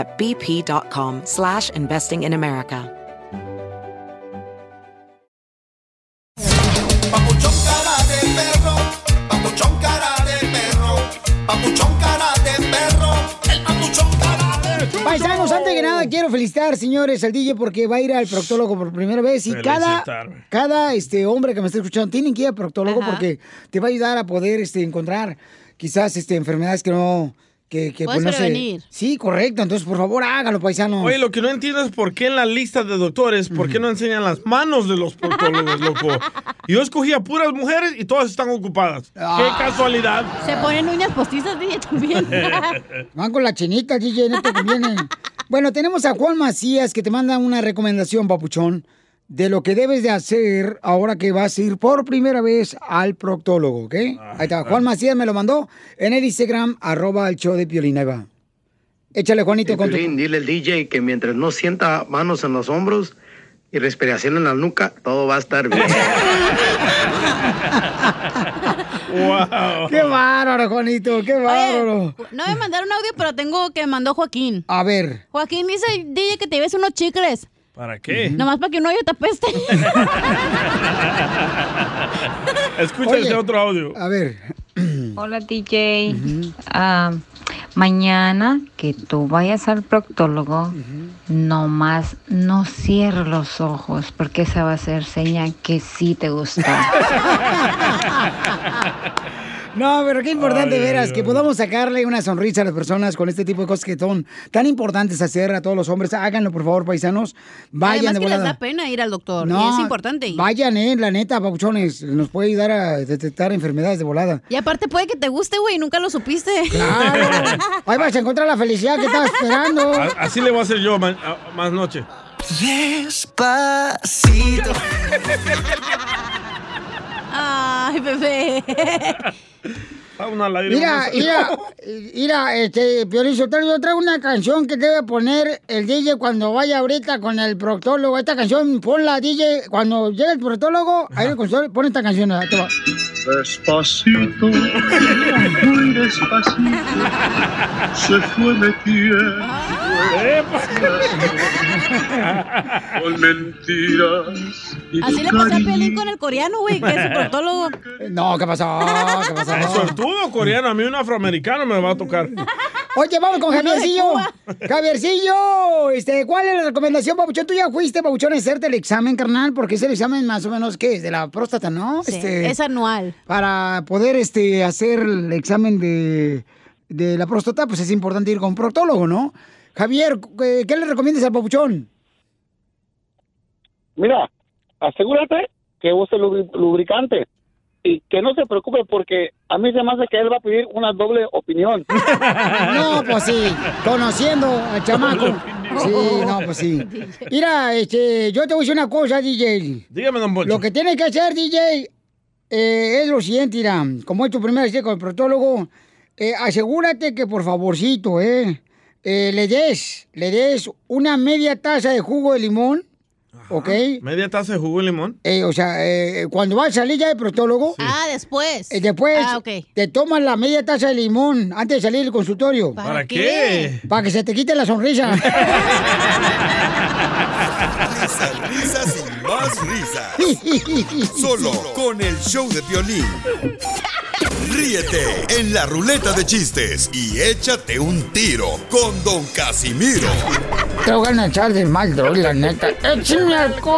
at bp.com slash investing in America. Paisanos, antes que nada quiero felicitar, señores, al DJ porque va a ir al proctólogo por primera vez y cada, cada este hombre que me está escuchando tienen que ir al proctólogo Ajá. porque te va a ayudar a poder este, encontrar quizás este, enfermedades que no... Que, que, Puedes no se- prevenir. Sí, correcto. Entonces, por favor, hágalo, paisanos. Oye, lo que no entiendo es por qué en la lista de doctores, por qué no enseñan las manos de los proctólogos, loco. Yo escogía puras mujeres y todas están ocupadas. Ah. ¡Qué casualidad! Se ponen uñas postizas, DJ, también. Van con la chinita, DJ, no te conviene. bueno, tenemos a Juan Macías que te manda una recomendación, papuchón, de lo que debes de hacer ahora que vas a ir por primera vez al proctólogo, ¿ok? Ahí está, Juan Macías me lo mandó en el Instagram, arroba el show de Piolín, ahí va. Échale, Juanito, con tu... Piolín, dile al DJ que mientras no sienta manos en los hombros y respiración en la nuca, todo va a estar bien. ¡Wow! ¡Qué bárbaro, Juanito! ¡Qué bárbaro! Oye, no me mandaron audio, pero tengo que mandó Joaquín. A ver. Joaquín dice, DJ, que te lleves unos chicles. ¿Para qué? Nomás para que un hoyo te apeste. Escucha Oye. ese otro audio. A ver. Hola DJ. Ah, mañana que tú vayas al proctólogo, nomás no cierres los ojos porque esa va a ser señal que sí te gusta. No, pero qué importante, Ay, veras, ay, que ay. podamos sacarle una sonrisa a las personas con este tipo de cosas que son tan importantes hacer a todos los hombres. Háganlo, por favor, paisanos. Vayan Además de que les da pena ir al doctor. No, y es importante ir. Vayan, eh, la neta, papuchones. Nos puede ayudar a detectar enfermedades de volada. Y aparte puede que te guste, güey, nunca lo supiste. Claro. Ahí vas a encontrar la felicidad que estabas esperando. Así le voy a hacer yo a- más noche. Despacito. Ay, bebé. Una lágrima. Mira, mira, mira, este, Sotelo, yo traigo una canción que debe poner el DJ cuando vaya ahorita con el proctólogo. Esta canción, ponla, DJ, cuando llegue el proctólogo, ahí el consultorio, pon esta canción. ahí te va. Despacito, muy despacito, se fue metiendo con mentiras y Así le pasé a Pelín con el coreano, güey, que es su proctólogo. No, ¿qué pasó? ¿Qué pasó? Es suertudo coreano, a mí un afroamericano me va a tocar. Oye, vamos con Javiercillo. Javiercillo, este, ¿cuál es la recomendación, Papuchón? Tú ya fuiste, Papuchón, a hacerte el examen, carnal, porque es el examen más o menos, ¿qué? es? De la próstata, ¿no? Sí, Este, es anual. Para poder este, hacer el examen de, de la próstata, pues es importante ir con un proctólogo, ¿no? Javier, ¿qué, qué le recomiendas al Papuchón? Mira, asegúrate que use lubri- lubricante y que no se preocupe porque a mí se me hace que él va a pedir una doble opinión. No, pues sí, conociendo al chamaco. Sí, no, pues sí. Mira, este, yo te voy a decir una cosa, DJ. Dígame, don Poncho. Lo que tienes que hacer, DJ, eh, es lo siguiente, mira, como es tu primera vez con el proctólogo, eh, asegúrate que por favorcito, eh, eh, le des, le des una media taza de jugo de limón, ¿ok? Media taza de jugo de limón. Eh, o sea, eh, cuando vas a salir ya del proctólogo, Ah, después. eh, después Ah, ok. te tomas la media taza de limón antes de salir del consultorio. ¿Para, ¿Para qué? Para que se te quite la sonrisa. Risas, risas y más risas. Solo con el show de violín. Ríete en la ruleta de chistes y échate un tiro con Don Casimiro. Te voy a echar de mal, droga, la neta. ¡Échame alcohol!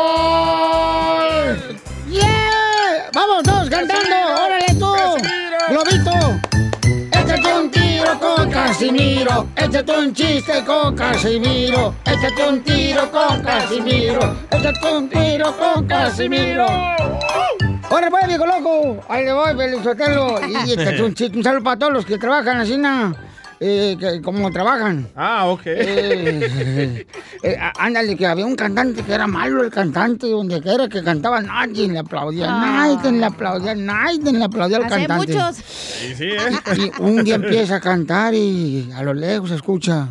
¡Yeah! ¡Vamos todos cantando! ¡Órale tú! ¡Globito! Échate un tiro con Casimiro. Échate un chiste con Casimiro. Échate un tiro con Casimiro. Échate un tiro con Casimiro. ¡Órale, pues, viejo loco! Ahí le voy, Pelizotelo. Y échate un chiste. Un saludo para todos los que trabajan así, na, eh, que, como trabajan. Ah, ok. Eh, eh, ándale, que había un cantante que era malo el cantante, donde quiera que cantaba, nadie le aplaudía, Ah. nadie le aplaudía, nadie le aplaudía al hay cantante. muchos. Sí, sí, ¿eh? Y un día empieza a cantar y a lo lejos se escucha.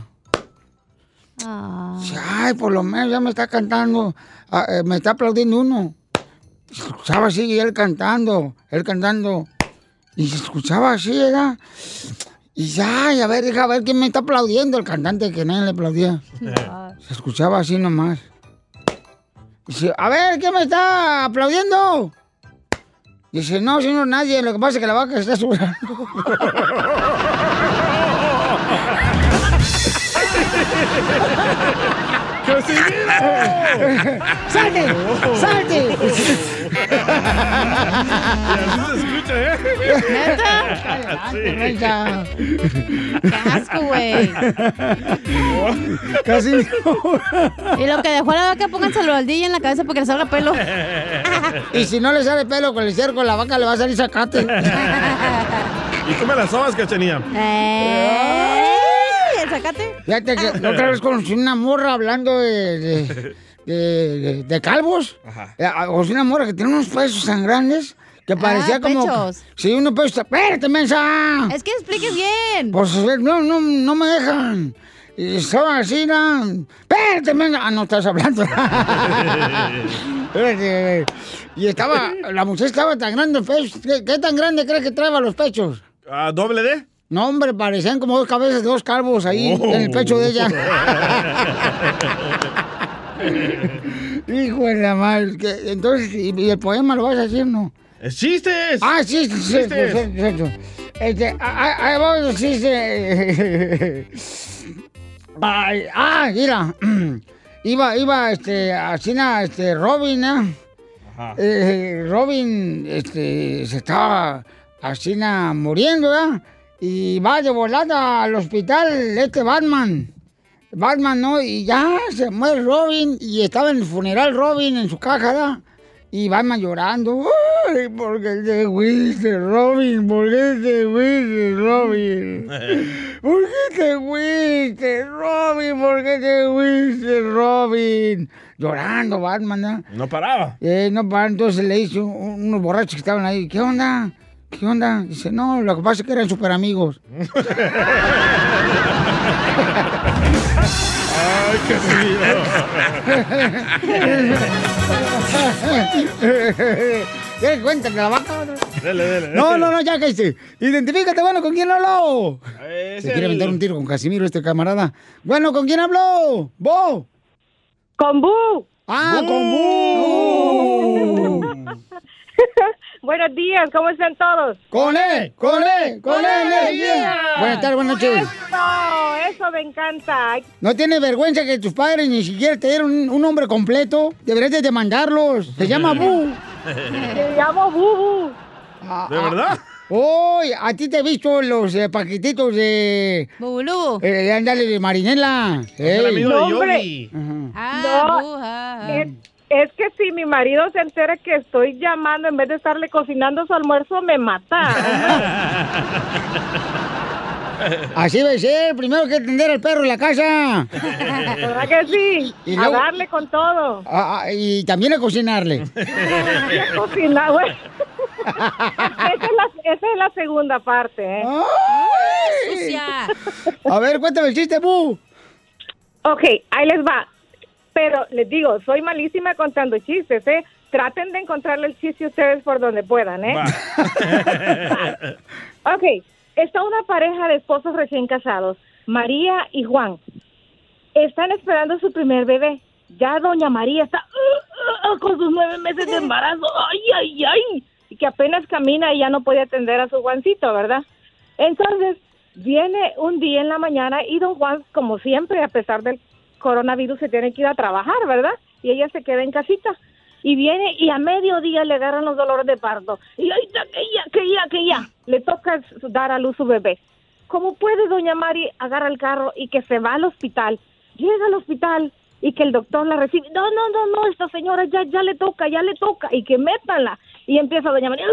Ah. Ay, por lo menos ya me está cantando, ah, eh, me está aplaudiendo uno. Y se escuchaba así, y él cantando, él cantando. Y se escuchaba así, ¿verdad? Y dice, ay, a ver, deja ver quién me está aplaudiendo, el cantante que nadie le aplaudía. Se escuchaba así nomás. Dice, a ver, ¿quién me está aplaudiendo? Dice, no, señor, nadie, lo que pasa es que la vaca está sudando. ¡Salte! ¡Salte! ¿Neta? ¡Qué asco, güey! Casi Y lo que dejó la vaca, pónganselo al DJ en la cabeza porque le salga pelo. Y si no le sale pelo con el cerco, la vaca le va a salir sacate. ¿Y cómo las sobas, cachanía? ¡Ey! ¿El sacate? Fíjate que la otra vez conocí una morra hablando de, de, de- de- de calvos. Eh, Conocí una morra que tiene unos pesos tan grandes que parecía como... pechos. Sí, unos pesos... ¡Espérate, mensa! Es que expliques bien. Pues no, no, no me dejan. Y estaban así, ¿no? ¡Espérate, mensa! Ah, no estás hablando. Espérate. y estaba... La muchacha estaba tan grande en pechos. ¿Qué, qué tan grande crees que traeba los pechos? Ah, ¿Doble D? No, hombre, parecían como dos cabezas de dos calvos ahí Oh. en el pecho de ella. Hijo de la madre. que- Entonces, ¿y, el poema lo vas a decir, no? ¡Es chistes! Ah, sí, sí, sí, Chistes. sí, sí. Este, ah, ahí va el chiste. Ay, ah, mira. Iba, iba, este, así, este, Robin, ¿eh? Eh, Robin, este, se estaba así, muriendo, ¿verdad? Y va de volada al hospital este Batman. Batman, ¿no? Y ya se muere Robin y estaba en el funeral Robin en su caja, ¿verdad? Y Batman llorando. ¡Ay, porque te fuiste, Robin! ¿Por qué te fuiste, Robin? ¿Por qué te fuiste, Robin? ¿Por qué te fuiste, Robin? Llorando Batman, ¿no? No paraba. Eh, no, para entonces le un- unos borrachos que estaban ahí, ¿qué onda? ¿Qué onda? Dice, no, lo que pasa es que eran súper amigos. ¡Ay, ¿Quieres que cuente de la vaca? Dele, dele. No, no, no, ya que hice. Identifícate, bueno, ¿con quién habló? Es Se quiere el- aventar un tiro con Casimiro, este camarada. Bueno, ¿con quién habló? ¿Bo? Con Bu. Ah, con Bu. Buenos días, ¿cómo están todos? ¡Con él! ¡Con él! ¡Con él! energía! Buenas tardes, buenas noches. Eso, eso me encanta. ¿No tienes vergüenza que tus padres ni siquiera te dieron un, un nombre completo? Deberías de demandarlos. Se llama Bu. Me llamo Bubu. ¿De verdad? ¡Uy! A ti te he visto los eh, paquetitos de... Bubulú. Eh, ándale, de Marinela. el amigo de. Yogi. Ah, No, ah, ah. Es, que si mi marido se entera que estoy llamando en vez de estarle cocinando su almuerzo, me mata. Así debe ser. Primero que atender al perro en la casa. ¿Verdad que sí? Y A luego- darle con todo. Ah, ah, y también a cocinarle. Y a cocinar, güey. Esa es, la, esa es la segunda parte, ¿eh? ¡Ay! Sucia. A ver, cuéntame el chiste, Bu. Ok, ahí les va. Pero les digo, soy malísima contando chistes, ¿eh? Traten de encontrarle el chiste ustedes por donde puedan, ¿eh? Ok, está una pareja de esposos recién casados, María y Juan. Están esperando su primer bebé. Ya doña María está uh, uh, uh, con sus nueve meses de embarazo. ¡Ay, ay, ay! que apenas camina y ya no puede atender a su Juancito, ¿verdad? Entonces, viene un día en la mañana y don Juan, como siempre, a pesar del coronavirus, se tiene que ir a trabajar, ¿verdad? Y ella se queda en casita. Y viene y a mediodía le agarran los dolores de parto. Y ahorita que ya, que ya, que ya, le toca dar a luz su bebé. ¿Cómo puede doña Mari agarra el carro y que se va al hospital? Llega al hospital y que el doctor la recibe. No, no, no, no, esta señora ya, ya le toca, ya le toca. Y que métanla. Y empieza doña ay, ay,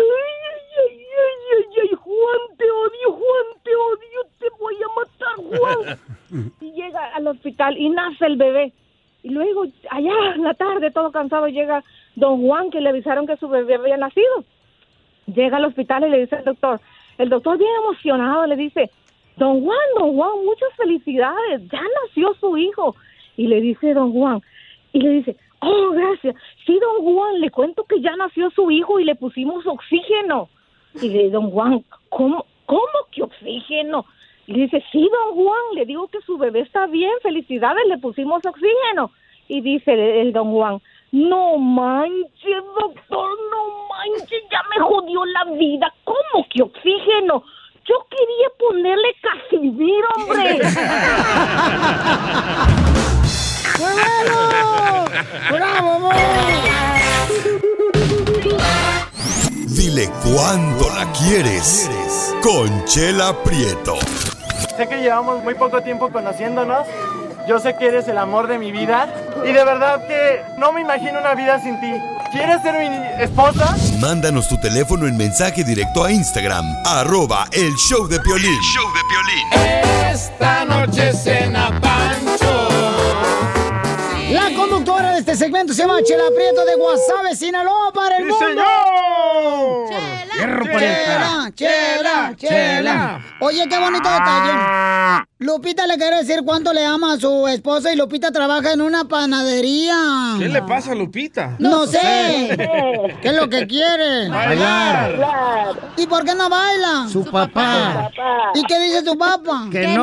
ay, ay, Juan, te odio, Juan, te odio, te voy a matar, Juan. Al hospital y nace el bebé. Y luego, allá en la tarde, todo cansado, llega don Juan, que le avisaron que su bebé había nacido. Llega al hospital y le dice al doctor, el doctor bien emocionado le dice, don Juan, don Juan, muchas felicidades, ya nació su hijo. Y le dice don Juan, y le dice, oh, gracias, sí, don Juan, le cuento que ya nació su hijo y le pusimos oxígeno. Y le dice, don Juan, ¿cómo, cómo que oxígeno? Y le dice, sí, don Juan, le digo que su bebé está bien, felicidades, le pusimos oxígeno. Y dice el, el don Juan, no manches, doctor, no manches, ya me jodió la vida. ¿Cómo que oxígeno? Yo quería ponerle casimir, hombre. ¡Bravo, amor! Dile cuándo la quieres. Conchela Prieto. Sé que llevamos muy poco tiempo conociéndonos. Yo sé que eres el amor de mi vida. Y de verdad que no me imagino una vida sin ti. ¿Quieres ser mi esposa? Mándanos tu teléfono en mensaje directo a Instagram, arroba el show de Piolín. show de Esta noche cena Pancho. La conductora de este segmento se llama Chela Prieto de Guasave, Sinaloa, para el ¡Sí, mundo. señor! Fierro Chela. Chela, chela, chela. Oye, qué bonito detalle. Lupita le quiere decir cuánto le ama a su esposa y Lupita trabaja en una panadería. ¿Qué le pasa a Lupita? No, sé. ¿Qué es lo que quiere? Bailar. ¿Y por qué no baila? Su papá. ¿Y qué dice su papá? Que Que no.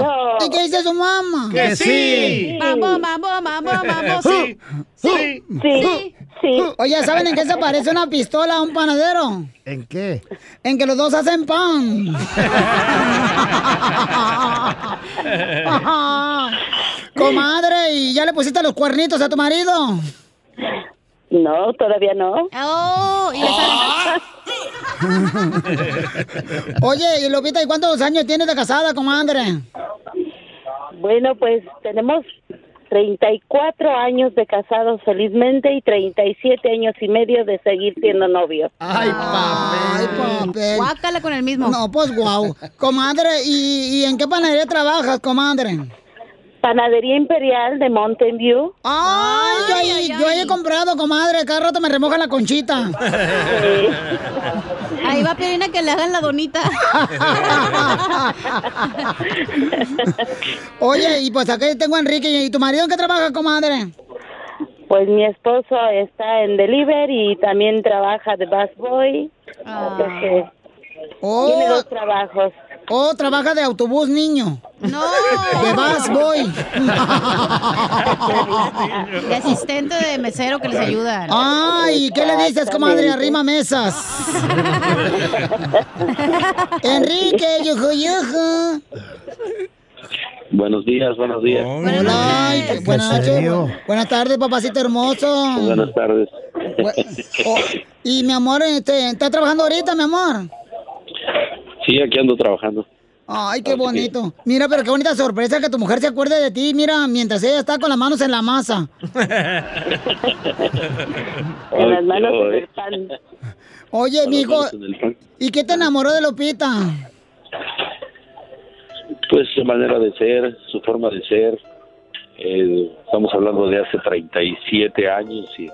no. ¿Y qué dice su mamá? Que sí. Mambo, mambo, mambo, mambo, sí. Sí, sí, sí. Oye, ¿saben en qué se parece una pistola a un panadero? ¿En qué? En que los dos hacen pan. Comadre, ¿y ya le pusiste los cuernitos a tu marido? No, todavía no. Oh, y Oye, y Lupita, ¿y cuántos años tienes de casada, comadre? Bueno, pues tenemos 34 años de casados felizmente y 37 años y medio de seguir siendo novios. Ay, papel. Ay, papel. Guácala con el mismo. No, pues guau. Comadre, ¿y, y en qué panadería trabajas, comadre? Panadería Imperial de Mountain View. Ay, yo, ahí he comprado, comadre. Cada rato me remoja la conchita. Ahí va Pirina que le hagan la donita. Oye, y pues aquí tengo a Enrique. ¿Y tu marido en qué trabaja, comadre? Pues mi esposo está en delivery y también trabaja de busboy. Entonces, Oh. Tiene dos trabajos. Oh, trabaja de autobús, niño. No. De bus boy. De asistente de mesero que les ayuda. Ay, ¿qué le dices, comadre? Arrima mesas. Enrique, yuju, yuju. Buenos días, buenos días. Qué- buenas noches. Buenas tardes, papacito hermoso. Buenas tardes. Oh, y mi amor, este, ¿está trabajando ahorita, mi amor? Sí, aquí ando trabajando. Ay, qué bonito. Mira, pero qué bonita sorpresa que tu mujer se acuerde de ti, mira, mientras ella está con las manos en la masa. En las manos Ay, del pan. Oye, mijo, en el. ¿y qué te enamoró de Lupita? Pues su manera de ser, su forma de ser. Eh, estamos hablando de hace 37 años y,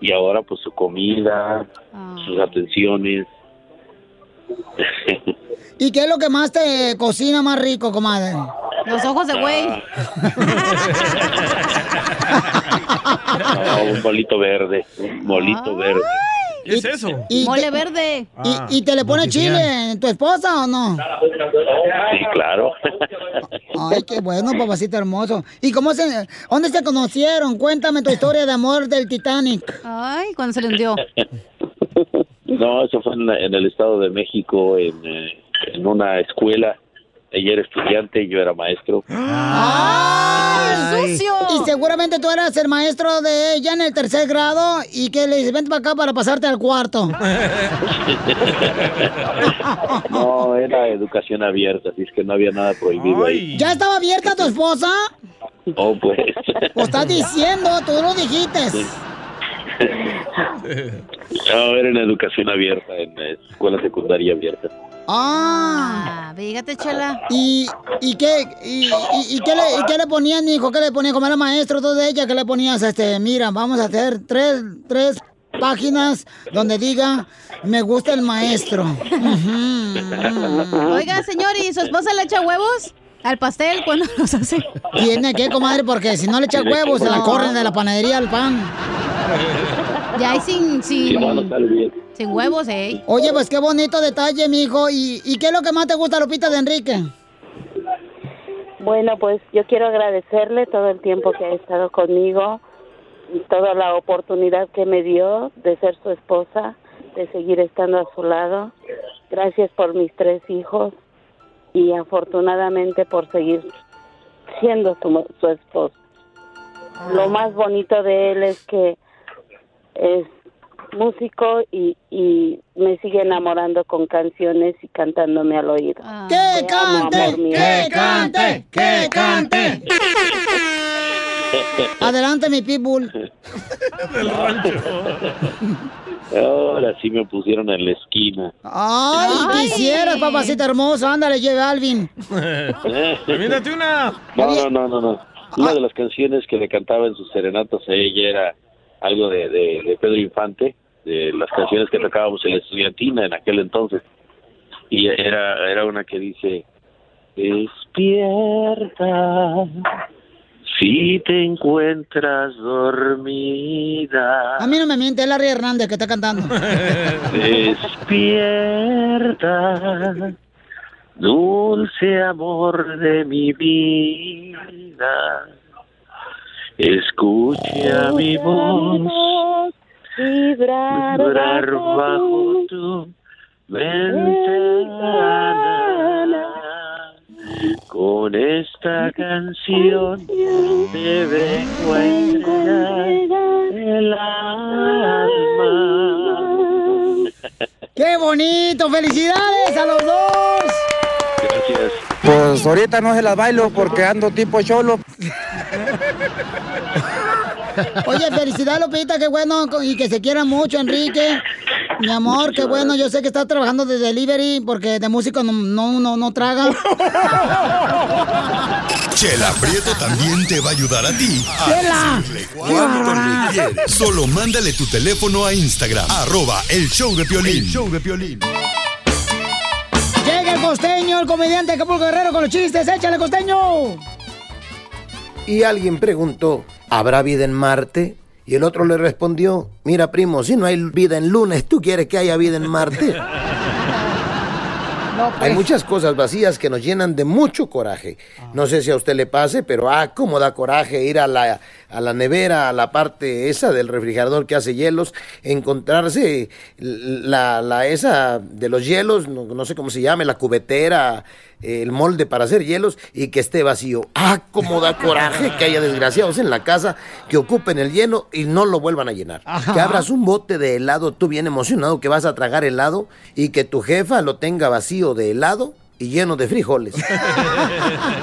y ahora pues su comida, sus atenciones. ¿Y qué es lo que más te cocina más rico, comadre? Los ojos de güey. No, un bolito verde, un bolito verde. ¿Qué es eso? Y Mole te- verde. ¿Y, y te le pone chile tu esposa o no? Sí, claro. Ay, qué bueno, papacito hermoso. ¿Y cómo se, dónde se conocieron? Cuéntame tu historia de amor del Titanic. Ay, cuando se le hundió. No, eso fue en, la- en el Estado de México, en, eh, en una escuela. Ella era estudiante y yo era maestro. ¡Ay! Y seguramente tú eras el maestro de ella en el tercer grado y que le dices, vente para acá para pasarte al cuarto. No, era educación abierta, así es que no había nada prohibido ahí. ¿Ya estaba abierta tu esposa? Oh, pues. ¿O estás diciendo? Tú lo dijiste. No, era en educación abierta, en eh, escuela secundaria abierta. Ah. Fíjate, chela. ¿Y, y qué, y, y- y qué, le, y qué le ponías, mijo? ¿Qué le ponías? Como era maestro todo de ella, ¿qué le ponías? Este, mira, vamos a hacer tres, tres páginas donde diga, me gusta el maestro. Oiga, señor, ¿y su esposa le echa huevos al pastel cuando los hace? Tiene que, comadre, porque si no le echa huevos, se la corren de la panadería al pan. Ya hay sin, sin, no, no sin huevos, ¿eh? Oye, pues qué bonito detalle, mijo. ¿Y, ¿Y qué es lo que más te gusta, Lupita, de Enrique? Bueno, pues yo quiero agradecerle todo el tiempo que ha estado conmigo y toda la oportunidad que me dio de ser su esposa, de seguir estando a su lado. Gracias por mis tres hijos y afortunadamente por seguir siendo su, su esposa. Lo más bonito de él es que es músico y, y me sigue enamorando con canciones y cantándome al oído. ¡Que Te amo, cante! ¡Que cante! ¡Que cante! Adelante, mi pitbull. Ahora sí me pusieron en la esquina. Ay, quisieras, papacito hermoso. Ándale, lleve a Alvin. Mírate una. No, no, no, no, no. Una de las canciones que le cantaba en sus serenatas a ella era algo de, de, de Pedro Infante, de las canciones que tocábamos en la estudiantina en aquel entonces. Y era, era una que dice, despierta si te encuentras dormida. A mí no me miente, es Larry Hernández que está cantando. Despierta, dulce amor de mi vida. Escucha mi voz vibrar, vibrar bajo tu ventana. Con esta canción te vengo a entregar el alma. ¡Qué bonito! ¡Felicidades a los dos! Gracias. Pues ahorita no se las bailo porque ando tipo cholo. Oye, felicidades, Lupita, qué bueno y que se quieran mucho, Enrique. Mi amor, qué bueno. Yo sé que estás trabajando de delivery porque de músico no, no, no, no traga. Chela Prieto también te va a ayudar a ti a Chela. cuánto le quieres. Solo mándale tu teléfono a Instagram, arroba el show de Piolín. El show de Piolín. Llega el costeño, el comediante Acapulco Guerrero con los chistes. ¡Échale, costeño! Y alguien preguntó, ¿habrá vida en Marte? Y el otro le respondió, mira primo, si no hay vida en lunes, ¿tú quieres que haya vida en Marte? Hay muchas cosas vacías que nos llenan de mucho coraje. No sé si a usted le pase, pero ah, cómo da coraje ir a la, a la nevera, a la parte esa del refrigerador que hace hielos, encontrarse la, la esa de los hielos, no, no sé cómo se llame, la cubetera, el molde para hacer hielos y que esté vacío. Ah, cómo da coraje que haya desgraciados en la casa que ocupen el lleno y no lo vuelvan a llenar. Que abras un bote de helado, tú bien emocionado que vas a tragar helado y que tu jefa lo tenga vacío de helado y lleno de frijoles.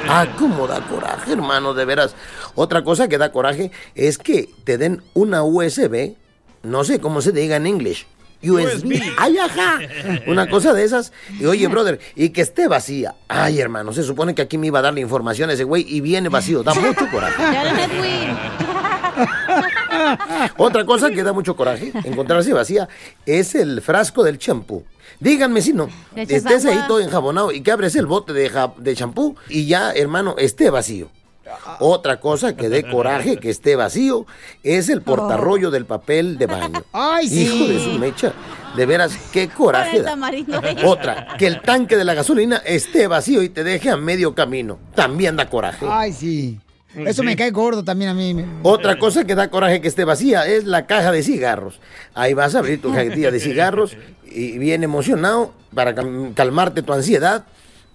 ah, cómo da coraje, hermano, de veras. Otra cosa que da coraje es que te den una USB, no sé cómo se diga en inglés. USB. Ay, ajá. Una cosa de esas. Y oye, brother, y que esté vacía. Ay, hermano, se supone que aquí me iba a dar la información ese güey y viene vacío. Da mucho coraje. Otra cosa que da mucho coraje, encontrarse vacía, es el frasco del champú. Díganme si no, estés ahí todo enjabonado y que abres el bote de champú y ya, hermano, esté vacío. Otra cosa que dé coraje que esté vacío es el portarrollo del papel de baño. Ay, sí. Hijo de su mecha. De veras, qué coraje El da. Otra, que el tanque de la gasolina esté vacío y te deje a medio camino. También da coraje. Ay, sí. Eso me cae gordo también a mí. Otra cosa que da coraje que esté vacía es la caja de cigarros. Ahí vas a abrir tu cajetilla de cigarros y bien emocionado para cal- calmarte tu ansiedad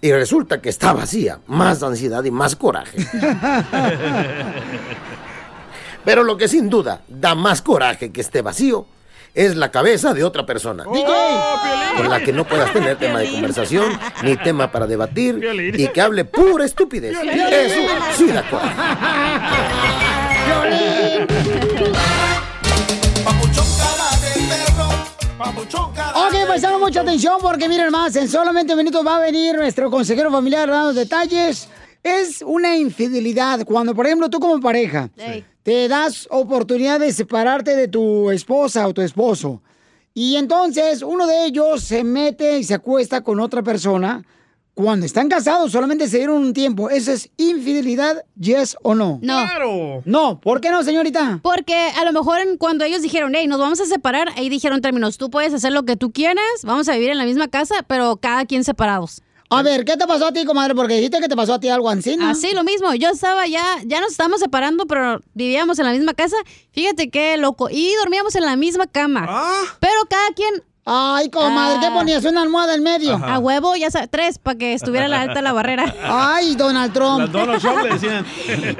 y resulta que está vacía. Más ansiedad y más coraje. Pero lo que sin duda da más coraje que esté vacío es la cabeza de otra persona. Con la que no puedas tener tema de conversación, ni tema para debatir, y que hable pura estupidez. Eso sí da coraje. Ok, pues mucha atención porque miren más, en solamente minutos va a venir nuestro consejero familiar dando detalles. Es una infidelidad cuando, por ejemplo, tú como pareja te das oportunidad de separarte de tu esposa o tu esposo. Y entonces uno de ellos se mete y se acuesta con otra persona. Cuando están casados, solamente se dieron un tiempo. ¿Eso es infidelidad, yes o no? No. No, ¿por qué no, señorita? Porque a lo mejor cuando ellos dijeron, hey, nos vamos a separar, ahí dijeron términos, tú puedes hacer lo que tú quieras, vamos a vivir en la misma casa, pero cada quien separados. A ver, ¿qué te pasó a ti, comadre? Porque dijiste que te pasó a ti algo así, ¿no? Así, lo mismo. Yo estaba ya, ya nos estábamos separando, pero vivíamos en la misma casa. Fíjate qué loco. Y dormíamos en la misma cama. Pero cada quien. Ay, comadre, ¿qué ponías? ¿Una almohada en medio? A huevo, ya sabes, tres, para que estuviera la alta la barrera. Ay, Donald Trump. Las Donald Trump le decían.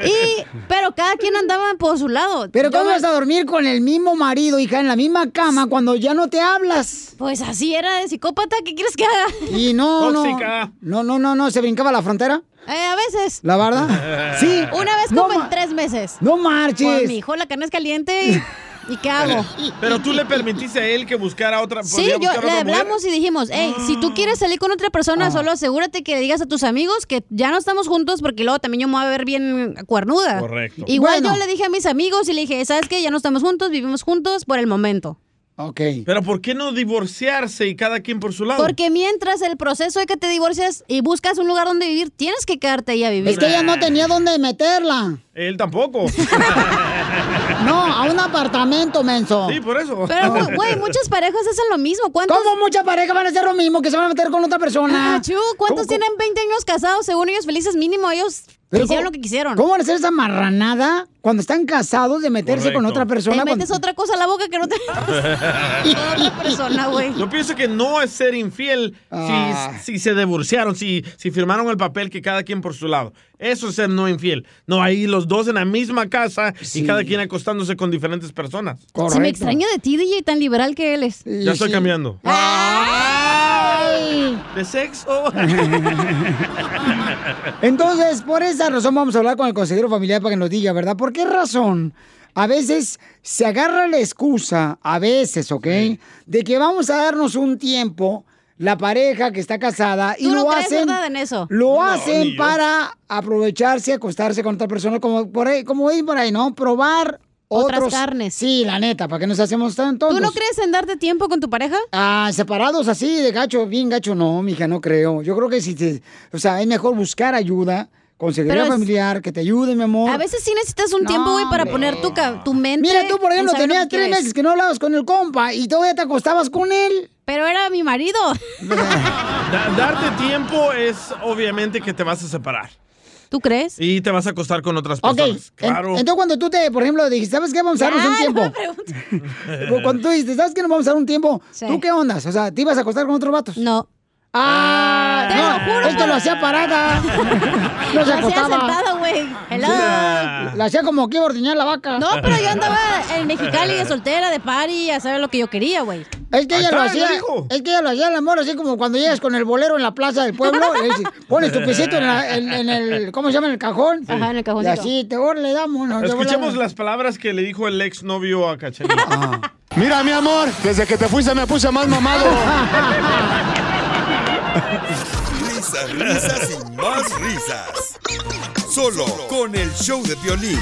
Y, pero cada quien andaba por su lado. Pero ¿cómo me- vas a dormir con el mismo marido, hija, en la misma cama cuando ya no te hablas? Pues así era de psicópata, ¿qué quieres que haga? Y no, Tóxica. no. No, no, no, no, se brincaba la frontera. Eh, a veces. ¿La verdad? Sí. Una vez No como ma- en tres meses. No marches. Mi hijo, la carne es caliente. ¿Y, ¿y qué hago? Pero tú le permitiste a él que buscara otra. Sí, yo le mujer? hablamos y dijimos, hey, si tú quieres salir con otra persona, solo asegúrate que le digas a tus amigos que ya no estamos juntos porque luego también yo me voy a ver bien cuernuda. Correcto. Igual Bueno. yo le dije a mis amigos y le dije, ¿sabes qué? Ya no estamos juntos, vivimos juntos por el momento. Ok. Pero ¿por qué no divorciarse y cada quien por su lado? Porque mientras el proceso de que te divorcias y buscas un lugar donde vivir, tienes que quedarte ahí a vivir. Es que ella no tenía dónde meterla. Él tampoco. No, a un apartamento, menso. Sí, por eso. Pero, güey, muchas parejas hacen lo mismo. ¿Cuántos? ¿Cómo muchas parejas van a hacer lo mismo que se van a meter con otra persona? Ah, chu, ¿Cuántos tienen 20 años casados? Según ellos felices, mínimo ellos hicieron ¿cómo- lo que quisieron. ¿Cómo van a hacer esa marranada cuando están casados de meterse con Correcto. otra persona? Te metes cuando- otra cosa a la boca que no te... otra persona, güey. Yo pienso que no es ser infiel Ah. si, si se divorciaron, si, si firmaron el papel que cada quien por su lado. Eso es ser no infiel. No, ahí los dos en la misma casa y cada quien acostándose con diferentes personas. Se me extraña de ti, DJ, tan liberal que él es. Ya estoy cambiando. ¡Ay! ¿De sexo? Entonces, por esa razón vamos a hablar con el consejero familiar para que nos diga, ¿verdad? ¿Por qué razón? A veces se agarra la excusa, a veces, ¿ok? De que vamos a darnos un tiempo, la pareja que está casada, y ¿Tú no lo hacen. en eso? Lo No, hacen para aprovecharse, acostarse con otra persona, como por ahí, como dicen por ahí, ¿no? Probar Otras otros- carnes. Sí, la neta, para que nos hacemos tan tontos. ¿Tú no crees en darte tiempo con tu pareja? Ah, separados así, de gacho, bien gacho, no, mija, no creo. Yo creo que si te, o sea, es mejor buscar ayuda, es- familiar, que te ayude, mi amor. A veces sí necesitas un No, tiempo, güey, para poner tu, tu mente. Mira, tú, por ejemplo, tenías tres meses que no hablabas con el compa y todavía te acostabas con él. Pero era mi marido. Da- darte tiempo es obviamente que te vas a separar. ¿Tú crees? Y te vas a acostar con otras personas. en- Claro. entonces cuando tú te, por ejemplo, dijiste, ¿sabes qué? Vamos a darnos un tiempo. no. Cuando tú dijiste, ¿sabes qué? Nos vamos a dar un tiempo. ¿Tú qué ondas? O sea, ¿te ibas a acostar con otros vatos? No. Ah, Te no, lo juro, él te lo hacía parada. no se Lo hacía acostaba. sentada, güey. Hello. La hacía como que iba a ordeñar la vaca. No, pero yo andaba en Mexicali de soltera, de party, a saber lo que yo quería, güey. Es que ella lo hacía, es que ella lo hacía el amor, así como cuando llegas con el bolero en la plaza del pueblo, pones tu pisito en, la- en- en el, ¿cómo se llama? En el cajón. Ajá, en el Y cajoncito. así, te le damos. no, de Escuchemos las palabras que le dijo el ex novio a Cachanilla. Mira, mi amor, desde que te fuiste me puse más mamado. Risas, risas y más risas. Solo con el show de violín.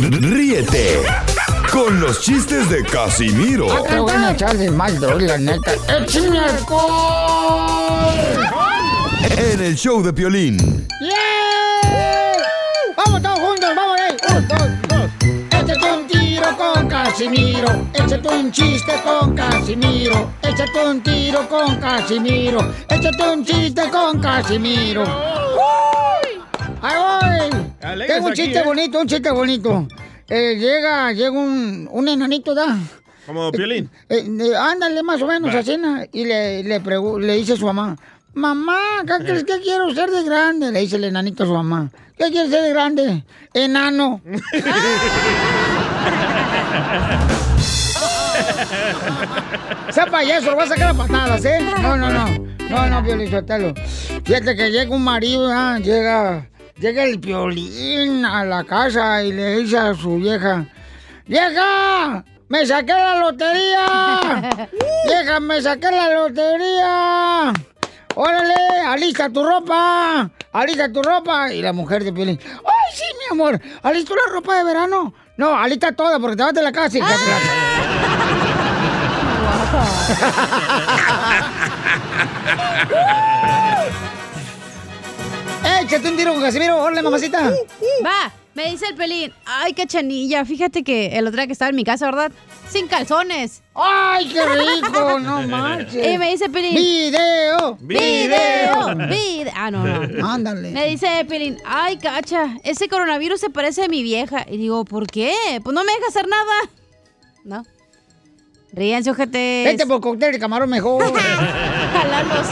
Ríete con los chistes de Casimiro Te voy a echar de mal, la neta. ¡Échame alcohol! en el show de Piolín. ¡Yeah! Casimiro. Échate un chiste con Casimiro. Échate un tiro con Casimiro. Échate un chiste con Casimiro. ¡Uy! ¡Ahí voy! Tengo un aquí, chiste ¿eh? bonito, un chiste bonito. Eh, llega, llega un, un enanito, ¿da? Como Piolín. Eh, ándale, más o menos, Va. así, y le, le, le dice a su mamá, mamá, ¿qué crees que quiero ser de grande? Le dice el enanito a su mamá, ¿qué quieres ser de grande? Enano. sea payaso, lo va a sacar a patadas, ¿eh? No, no, no. No, no, Piolín, suéltalo. Fíjate que llega un marido, llega, llega el Piolín a la casa y le dice a su vieja, ¡Vieja! ¡Me saqué la lotería! ¡Vieja, me saqué la lotería! ¡Órale! ¡Alista tu ropa! ¡Alista tu ropa! Y la mujer de Piolín, ¡ay, sí, mi amor! ¿Alistó la ropa de verano? No, alista toda porque te vas de la casa, la- ¡Échate un tiro con Casimiro! ¡Órale, mamacita! Va, me dice el pelín. Ay, cachanilla. Fíjate que el otro día que estaba en mi casa, ¿verdad? Sin calzones. ¡Ay, qué rico! No marches. Y me dice Pelín. ¡Video! ¡Video! Ah, no, no. Ándale. Me dice Pelín, ay, cacha, ese coronavirus se parece a mi vieja. Y digo, ¿por qué? Pues no me deja hacer nada. No. Ríense, ojete. Vete por cóctel de camarón mejor. Jalalos.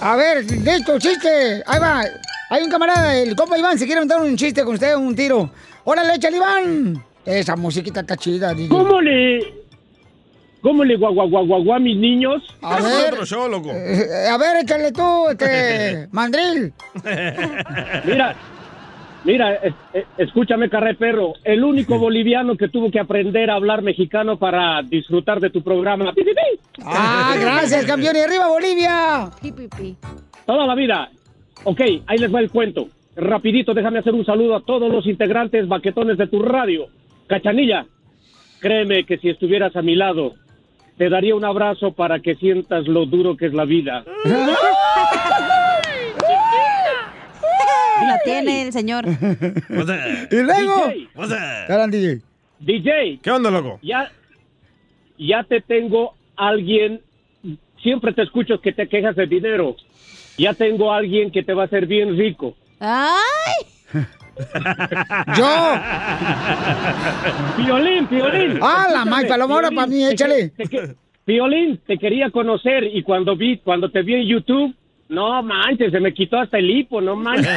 A ver, listo, chiste. Ahí va. Hay un camarada, el compa Iván, se quiere montar un chiste con usted, un tiro. ¡Órale, échale, Iván! Esa musiquita está chida, DJ. ¿Cómo le, cómo le guagua guagua guagua a mis niños? A ver. Eh, a ver, échale tú, este, mandril. Mira, mira, es- es- escúchame, carré perro. El único boliviano que tuvo que aprender a hablar mexicano para disfrutar de tu programa. Pi, pi, pi. Ah, gracias, campeón. Y arriba, Bolivia. Toda la vida. Ok, ahí les va el cuento. Rapidito, déjame hacer un saludo a todos los integrantes baquetones de tu radio. Cachanilla, créeme que si estuvieras a mi lado, te daría un abrazo para que sientas lo duro que es la vida. La tiene el señor. Y luego. DJ. DJ. ¿Qué onda, loco? Ya, ya te tengo alguien. Siempre te escucho que te quejas de dinero. Ya tengo alguien que te va a hacer bien rico. ¡Ay! ¡Yo! Piolín, Piolín. Ah, la Piolín, para mí, te échale. te Piolín, te quería conocer y cuando vi, cuando te vi en YouTube, no manches, se me quitó hasta el hipo, no manches.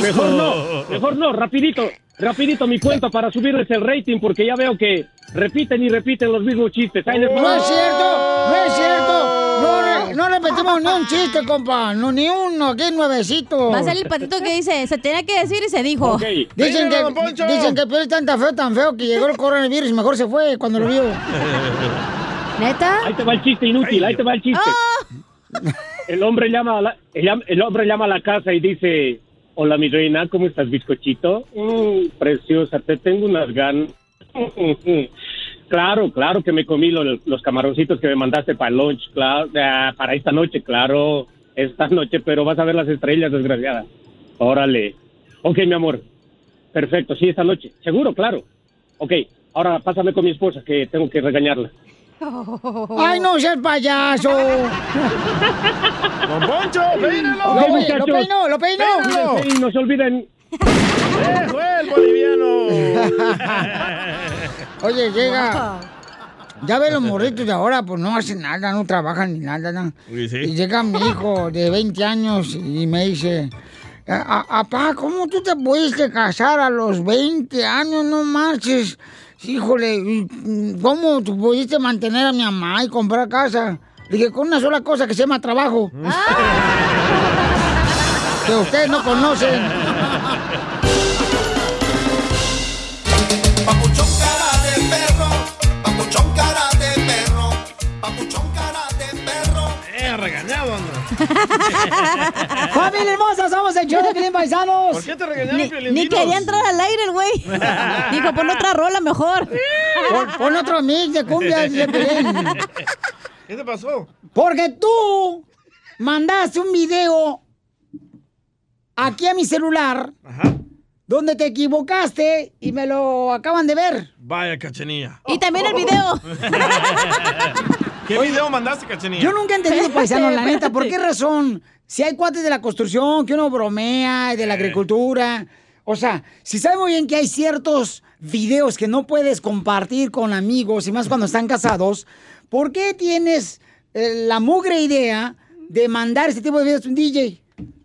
Mejor no, mejor no, rapidito, rapidito mi cuento para subirles el rating porque ya veo que repiten y repiten los mismos chistes. No es cierto, no es cierto. No, no repetimos ni un chiste, compa. No, ni uno, aquí nuevecito. Va a salir el patito que dice, se tenía que decir y se dijo. Dicen que, dicen que Piolín tan feo, tan feo que llegó el coronavirus y mejor se fue cuando lo vio. ¿Neta? Ahí te va el chiste inútil, ahí te va el chiste. El hombre llama a la, el hombre llama a la casa y dice, hola mi reina, ¿cómo estás, bizcochito? "Mm, preciosa, te tengo unas ganas. claro, claro que me comí lo- los camaroncitos que me mandaste para el lunch, claro, ah, para esta noche, claro, esta noche, pero vas a ver las estrellas, desgraciada. Órale. Ok, mi amor. Perfecto, sí, esta noche. Seguro, claro. Ok, ahora pásame con mi esposa, que tengo que regañarla. ¡Ay, no seas payaso! ¡Don Poncho, peínalo! Ok, Lo, pe- muchachos. lo peinó, lo peinó. Cuídense y no se olviden. ¡Eso es el boliviano! Oye, llega. Ya ve los morritos de ahora, pues no hacen nada, no trabajan ni nada. sí. Y llega mi hijo de 20 años y me dice, "A- a- apá, ¿cómo tú te pudiste casar a los 20 años? No marches. Híjole, ¿y ¿cómo tú pudiste mantener a mi mamá y comprar casa? Le dije, con una sola cosa que se llama trabajo. que ustedes no conocen. ¡Familia hermosa! ¡Somos el show de Pilín Paisanos! ¿Por qué te regañaron, Ni, ni quería entrar al aire el güey. Dijo, pon otra rola mejor. Pon, pon otro mix de cumbia. ¿Qué te pasó? Porque tú mandaste un video aquí a mi celular donde te equivocaste y me lo acaban de ver. Vaya cachanilla. Y también el video. ¿Qué Oye, video mandaste, cachanilla? Yo nunca he entendido, paisano, la neta, ¿por qué razón? Si hay cuates de la construcción, que uno bromea, y de la agricultura. O sea, si sabe muy bien que hay ciertos videos que no puedes compartir con amigos, y más cuando están casados, ¿por qué tienes eh, la mugre idea de mandar este tipo de videos a un DJ?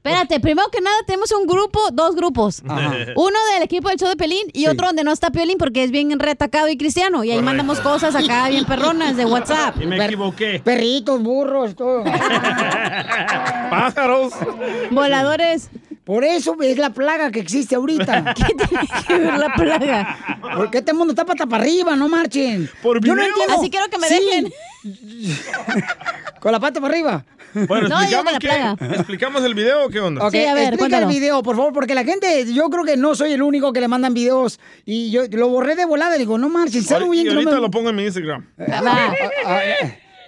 Espérate, primero que nada tenemos un grupo, dos grupos. Ajá. Uno del equipo del show de Pelín y otro donde no está Pelín porque es bien retacado y cristiano. Y ahí Correcto. mandamos cosas acá bien perronas de WhatsApp. Y me equivoqué. Perritos, burros, todo. Pájaros. Voladores. Por eso es la plaga que existe ahorita. ¿Qué tiene que ver la plaga? Porque este mundo está pata para arriba, no marchen. Por Yo no entiendo. Así quiero que me Sí. dejen. Con la pata para arriba. Bueno, No, explicamos, qué-. ¿explicamos el video o qué onda? Ok, Sí, a ver, explica cuéntalo. el video, por favor, porque la gente, yo creo que no soy el único que le mandan videos. Y yo lo borré de volada, y digo, no marchen, sabe muy y bien que no ahorita me... lo pongo en mi Instagram. Va.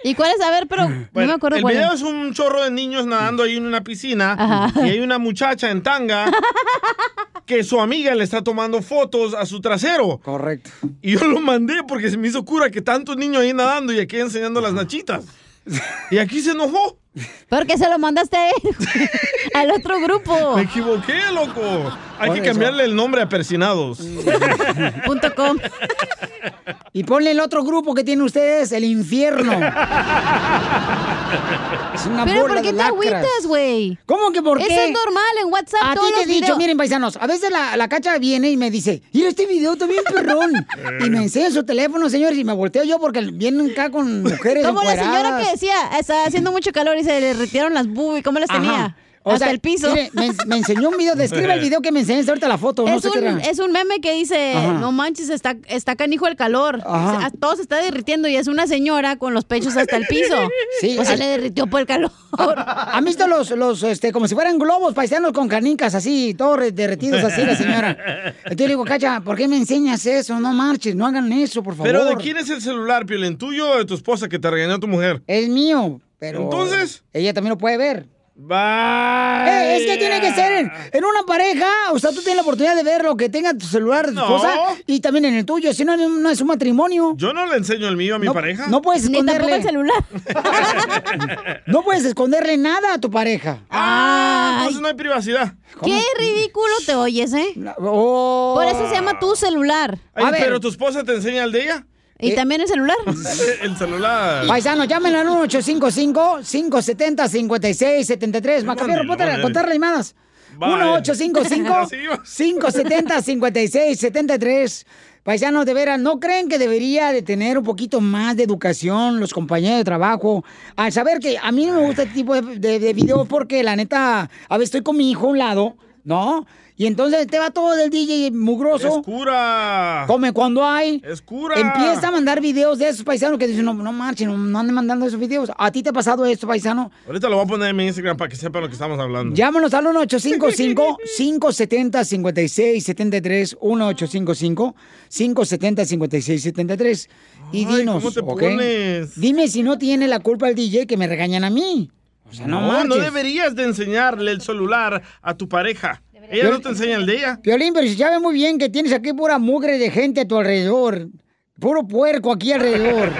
¿Y cuál es? A ver, pero no me acuerdo el cuál video es. es un chorro de niños nadando ahí en una piscina Ajá. y hay una muchacha en tanga que su amiga le está tomando fotos a su trasero. Correcto. Y yo lo mandé porque se me hizo cura que tantos niños ahí nadando y aquí enseñando las nachitas. Y aquí se enojó. Porque se lo mandaste a él, al otro grupo. Me equivoqué, loco. Hay Por que eso. cambiarle el nombre a Persinados. Punto com. Y ponle el otro grupo que tienen ustedes, el infierno. Es una Pero bola ¿por qué de te agüitas, güey? ¿Cómo que por qué? Eso es normal en WhatsApp. A ti te he dicho, videos. miren, paisanos, a veces la, la cacha viene y me dice, mira, este video está bien perrón. y me enseña su teléfono, señores, y me volteo yo porque vienen acá con mujeres Como la señora que decía, está haciendo mucho calor y se le retiraron las boobies, ¿cómo las tenía? O Hasta sea, el piso. mire, me, me enseñó un video, describe el video que me enseñaste ahorita la foto, no es, sé qué un, era. es un meme que dice, Ajá. no manches, está, está canijo el calor. Ajá. Sea, todo se está derritiendo y es una señora con los pechos hasta el piso. Sí, O se al- le derritió por el calor. ¿Han visto los, los, este, como si fueran globos paisanos con canicas así, todos re- derretidos así, la señora? Entonces le digo, Cacha, ¿por qué me enseñas eso? No marches, no hagan eso, por favor. Pero ¿de quién es el celular, Piolín? ¿Tuyo o de tu esposa que te regañó tu mujer? Es mío, pero... Entonces. Ella también lo puede ver. Bye. Eh, es que tiene que ser en, en una pareja, o sea, tú tienes la oportunidad de ver lo que tenga tu celular de tu No. esposa y también en el tuyo, si no, no es un matrimonio. Yo no le enseño el mío a mi no, pareja. No puedes esconderle. el celular. No puedes esconderle nada a tu pareja. Ah, Ay, entonces no hay privacidad. qué ridículo te oyes, ¿eh? Oh. Por eso se llama tu celular. Ay, A ver. pero tu esposa te enseña el de ella. ¿Y también el celular? el celular. Paisano, llámenle al 1-855-570-5673. Macafierro, ponte a contar las llamadas. Vaya. Así iba. 1-855-570-5673. Paisanos, de veras, ¿no creen que debería de tener un poquito más de educación los compañeros de trabajo? Al saber que a mí no me gusta este tipo de, de, de videos porque, la neta, a veces estoy con mi hijo a un lado, ¿no? Y entonces te va todo del DJ mugroso. Es cura. Come cuando hay. Es cura. Empieza a mandar videos de esos paisanos que dicen, no, no marchen, no, no anden mandando esos videos. ¿A ti te ha pasado esto, paisano? Ahorita lo voy a poner en mi Instagram para que sepan lo que estamos hablando. Llámanos al 1-855-570-5673. 1-855-570-5673. Y Ay, dinos, ¿cómo te ¿ok? pones? Dime si no tiene la culpa el DJ que me regañan a mí. O sea, no, No, no deberías de enseñarle el celular a tu pareja. Ella no te enseña el de ella. Piolín, pero si sabe muy bien que tienes aquí pura mugre de gente a tu alrededor. Puro puerco aquí alrededor.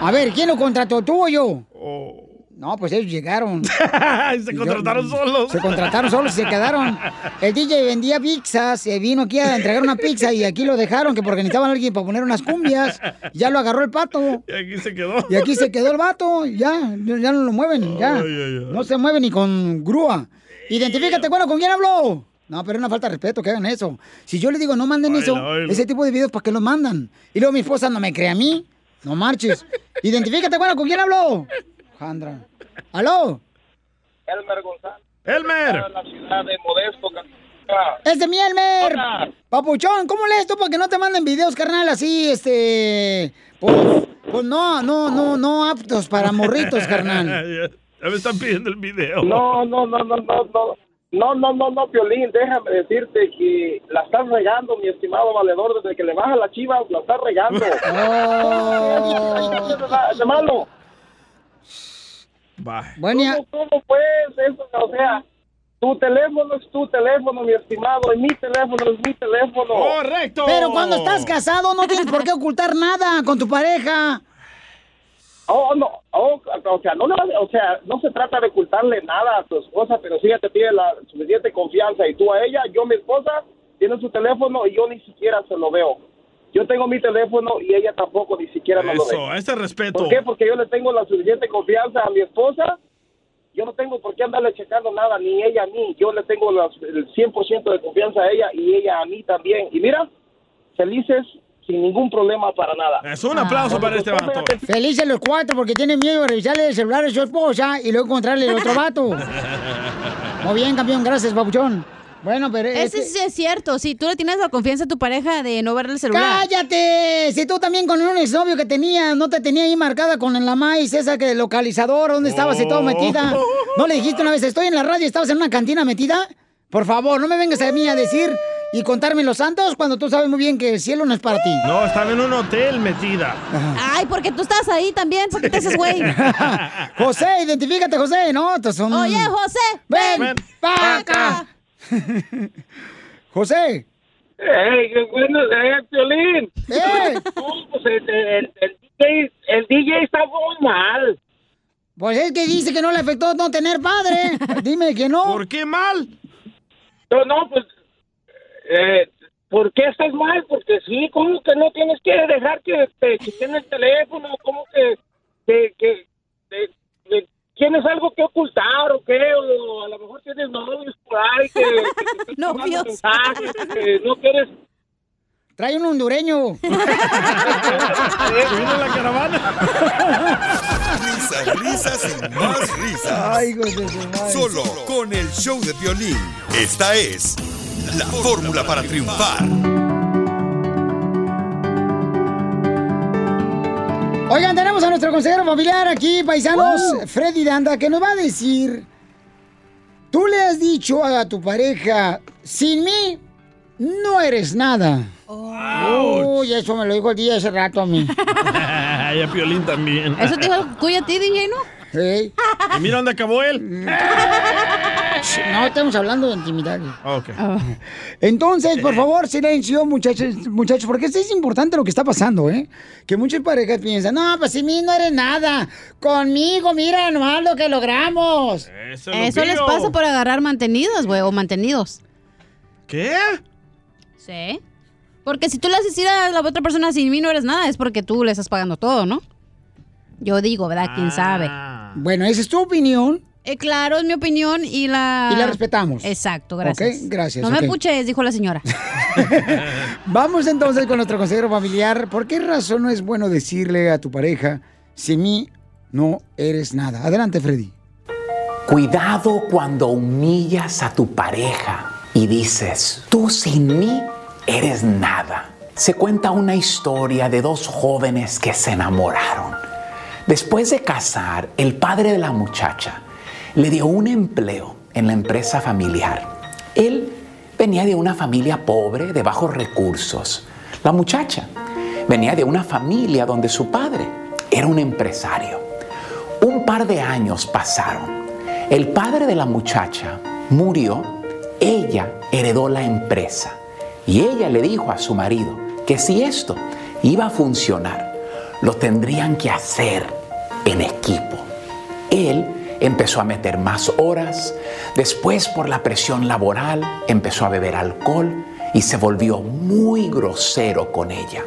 A ver, ¿quién lo contrató, tú o yo? No, pues ellos llegaron. se contrataron solos. Se contrataron solos y se quedaron. El DJ vendía pizzas, se vino aquí a entregar una pizza y aquí lo dejaron que porque necesitaban a alguien para poner unas cumbias. Ya lo agarró el pato. Y aquí se quedó. Y aquí se quedó el vato, ya, ya no lo mueven, ya. No se mueve ni con grúa. Identifícate, bueno, ¿con quién habló? No, pero es una falta de respeto que hagan eso. Si yo le digo, no manden eso, ese tipo de videos, ¿para qué los mandan? Y luego mi esposa no me cree a mí. No marches. Identifícate, bueno, ¿con quién habló? Jandra. ¿Aló? Elmer González. Elmer. La ciudad de Modesto, ¡Es de mi Elmer! Hola. Papuchón, ¿cómo lees tú para que no te manden videos, carnal, así, este... Pues, pues no, no, no, no aptos para morritos, carnal. ya, me están pidiendo el video. No, no, no, no, no, no. No, no, no, no, Piolín, déjame decirte que la estás regando, mi estimado valedor, desde que le baja la chiva, la estás regando. Oh. de malo. Bye. Bueno, ¿Cómo, cómo pues? Eso, o sea, tu teléfono es tu teléfono, mi estimado, y mi teléfono es mi teléfono. ¡Correcto! Pero cuando estás casado no tienes por qué ocultar nada con tu pareja. Oh, no, oh, o sea, no, o sea, no se trata de ocultarle nada a tu esposa, pero si ella te tiene la suficiente confianza y tú a ella, yo mi esposa tiene su teléfono y yo ni siquiera se lo veo. Yo tengo mi teléfono y ella tampoco ni siquiera me lo ve. Eso, ese respeto. ¿Por qué? Porque yo le tengo la suficiente confianza a mi esposa. Yo no tengo por qué andarle checando nada, ni ella a mí. Yo le tengo las- el 100% de confianza a ella y ella a mí también. Y mira, felices sin ningún problema para nada. Es un aplauso para este vato. Felices los cuatro porque tienen miedo de revisarle el celular a su esposa y luego encontrarle el otro vato. Muy bien, campeón, gracias, papuchón. Bueno, pero es Ese sí es cierto. Si tú le tienes la confianza a tu pareja de no verle el celular. ¡Cállate! Si tú también con un exnovio que tenía, no te tenía ahí marcada con la maíz, esa que localizador, ¿dónde estabas y todo metida? ¿No le dijiste una vez, estoy en la radio y estabas en una cantina metida? Por favor, no me vengas a mí a decir y contarme los santos cuando tú sabes muy bien que el cielo no es para ti. No, estaba en un hotel metida. Ay, porque tú estás ahí también. ¿Por qué te haces güey? José, identifícate, José, ¿no? Tú son- Oye, José. ven, Ven pa' acá. José. ¡Ey, qué bueno, eh, Piolín! ¡Eh! No, pues el, el- el DJ, el DJ está muy mal. Pues es que dice que no le afectó no tener padre. Dime que no. ¿Por qué mal? No, no, pues, eh, ¿por qué estás mal? Porque sí, ¿cómo que no tienes que dejar que te quiten el teléfono? ¿Cómo que, que, que, que- que tienes algo que ocultar o qué? O a lo mejor tienes novios por ahí que, que te están mandando mensajes, que no quieres... Trae un hondureño. Vino la caravana. Risas, risas y más risas. Ay. Solo con el show de violín. Esta es la fórmula para triunfar. Oigan, tenemos a nuestro consejero familiar aquí, paisanos, Freddy Danda, que nos va a decir, tú le has dicho a tu pareja, sin mí no eres nada. Uy, eso me lo dijo el día hace rato a mí. y a Piolín también. Eso te dijo a ti, DJ, ¿no? Sí. ¿Y mira dónde acabó él? No, estamos hablando de intimidad. Ok. Entonces, por favor, silencio, muchachos, muchachos, porque esto es importante lo que está pasando, ¿eh? Que muchas parejas piensan, no, pues sin mí no eres nada. Conmigo, mira nomás lo que logramos. Eso, Eso les pasa por agarrar mantenidos, güey, o mantenidos. ¿Qué? Sí. Porque si tú le haces decir a la otra persona sin mí no eres nada, es porque tú le estás pagando todo, ¿no? Yo digo, ¿verdad? ¿Quién sabe? Bueno, esa es tu opinión. Eh, claro, es mi opinión y la... Y la respetamos. Exacto, gracias. Ok, gracias, No me puches, dijo la señora. Vamos entonces con nuestro consejero familiar. ¿Por qué razón no es bueno decirle a tu pareja, sin mí no eres nada? Adelante, Freddy. Cuidado cuando humillas a tu pareja y dices, tú sin mí eres nada. Se cuenta una historia de dos jóvenes que se enamoraron. Después de casar, el padre de la muchacha le dio un empleo en la empresa familiar. Él venía de una familia pobre, de bajos recursos. La muchacha venía de una familia donde su padre era un empresario. Un par de años pasaron. El padre de la muchacha murió, ella heredó la empresa y ella le dijo a su marido que si esto iba a funcionar, lo tendrían que hacer en equipo. Él empezó a meter más horas, después por la presión laboral empezó a beber alcohol y se volvió muy grosero con ella.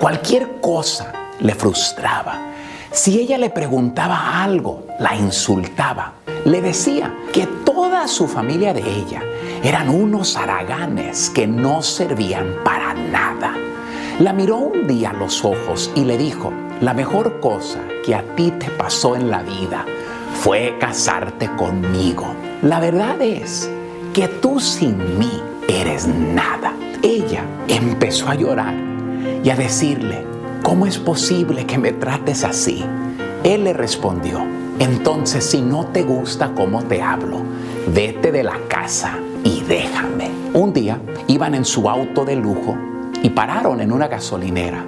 Cualquier cosa le frustraba. Si ella le preguntaba algo, la insultaba. Le decía que toda su familia de ella eran unos haraganes que no servían para nada. La miró un día a los ojos y le dijo, la mejor cosa que a ti te pasó en la vida fue casarte conmigo. La verdad es que tú sin mí eres nada. Ella empezó a llorar y a decirle, ¿cómo es posible que me trates así? Él le respondió, entonces si no te gusta cómo te hablo, vete de la casa y déjame. Un día iban en su auto de lujo y pararon en una gasolinera.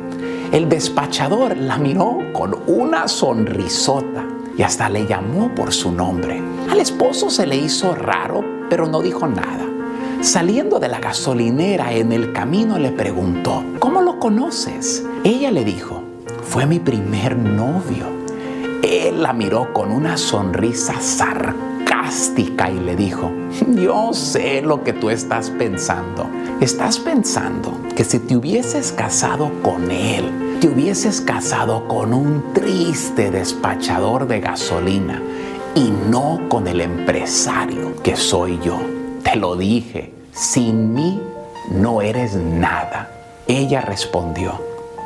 El despachador la miró con una sonrisota y hasta le llamó por su nombre. Al esposo se le hizo raro, pero no dijo nada. Saliendo de la gasolinera en el camino le preguntó, ¿cómo lo conoces? Ella le dijo, fue mi primer novio. Él la miró con una sonrisa sarcástica y le dijo, yo sé lo que tú estás pensando. Estás pensando que si te hubieses casado con Él, te hubieses casado con un triste despachador de gasolina y no con el empresario que soy yo. Te lo dije, sin mí no eres nada. Ella respondió,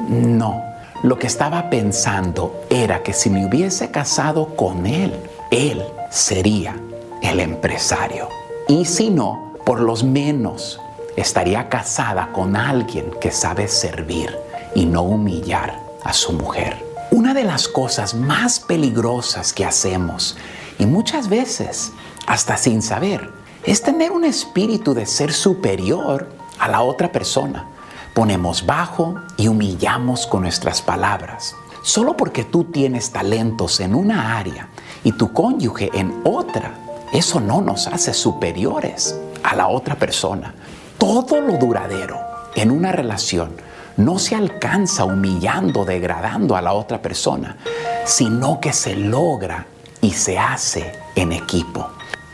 no. Lo que estaba pensando era que si me hubiese casado con él, él sería el empresario. Y si no, por lo menos estaría casada con alguien que sabe servir y no humillar a su mujer. Una de las cosas más peligrosas que hacemos, y muchas veces hasta sin saber, es tener un espíritu de ser superior a la otra persona. Ponemos bajo y humillamos con nuestras palabras. Solo porque tú tienes talentos en una área y tu cónyuge en otra, eso no nos hace superiores a la otra persona. Todo lo duradero en una relación no se alcanza humillando, degradando a la otra persona, sino que se logra y se hace en equipo.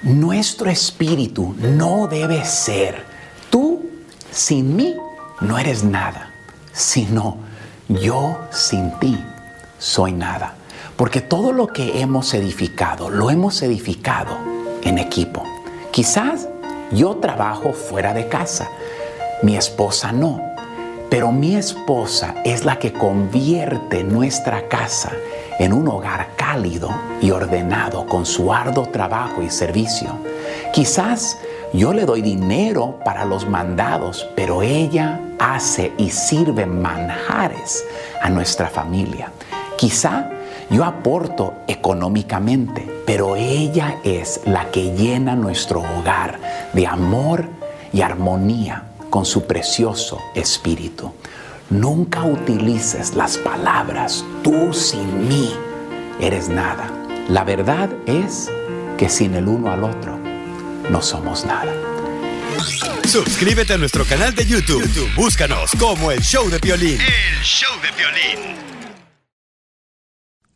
Nuestro espíritu no debe ser tú sin mí no eres nada, sino yo sin ti soy nada. Porque todo lo que hemos edificado, lo hemos edificado en equipo. Quizás yo trabajo fuera de casa, mi esposa no, pero mi esposa es la que convierte nuestra casa en un hogar cálido y ordenado con su arduo trabajo y servicio. Quizás yo le doy dinero para los mandados, pero ella hace y sirve manjares a nuestra familia. Quizá yo aporto económicamente, pero ella es la que llena nuestro hogar de amor y armonía con su precioso espíritu. Nunca utilices las palabras tú sin mí eres nada. La verdad es que sin el uno al otro no somos nada. Suscríbete a nuestro canal de YouTube. YouTube, Búscanos como el show de violín. El show de violín.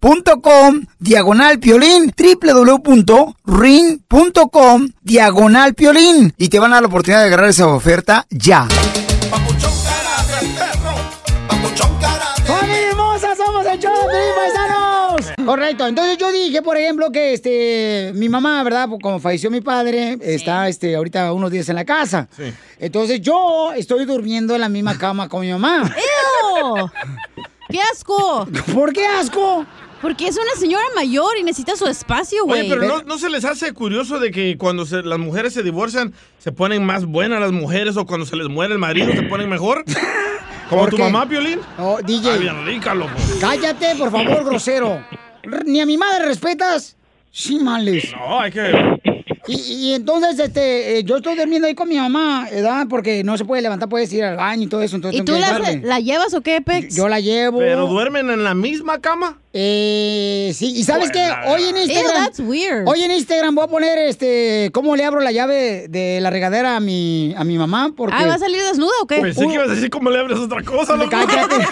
.com diagonal piolín www.ring.com diagonal piolín y te van a dar la oportunidad de agarrar esa oferta ya. Correcto, entonces yo dije, por ejemplo, que este mi mamá, ¿verdad? Pues, Como falleció mi padre, está este ahorita unos días en la casa. Entonces yo estoy durmiendo en la misma cama con mi mamá. ¡Ew! ¡Qué asco! ¿Por qué asco? Porque es una señora mayor y necesita su espacio, güey. Oye, pero no, ¿no se les hace curioso de que cuando se- las mujeres se divorcian se ponen más buenas las mujeres o cuando se les muere el marido se ponen mejor? ¿Como ¿Por tu qué? mamá, Piolín? Oh, DJ. Ay, bien rica, loco. Cállate, por favor, grosero. ¿Ni a mi madre respetas? Sí, males. No, hay que... Y, y entonces, este, eh, yo estoy durmiendo ahí con mi mamá, ¿verdad? Porque no se puede levantar, puedes ir al baño y todo eso. Entonces ¿Y tú la, la llevas o qué, Pex? Yo la llevo. ¿Pero duermen en la misma cama? Eh, sí, y ¿sabes qué? Buena. Hoy en Instagram. Ew, that's weird. Hoy en Instagram voy a poner este cómo le abro la llave de la regadera a mi a mi mamá porque Ah, ¿va a salir desnuda o qué? Pensé que ibas a decir cómo le abres otra cosa, loco. Cállate.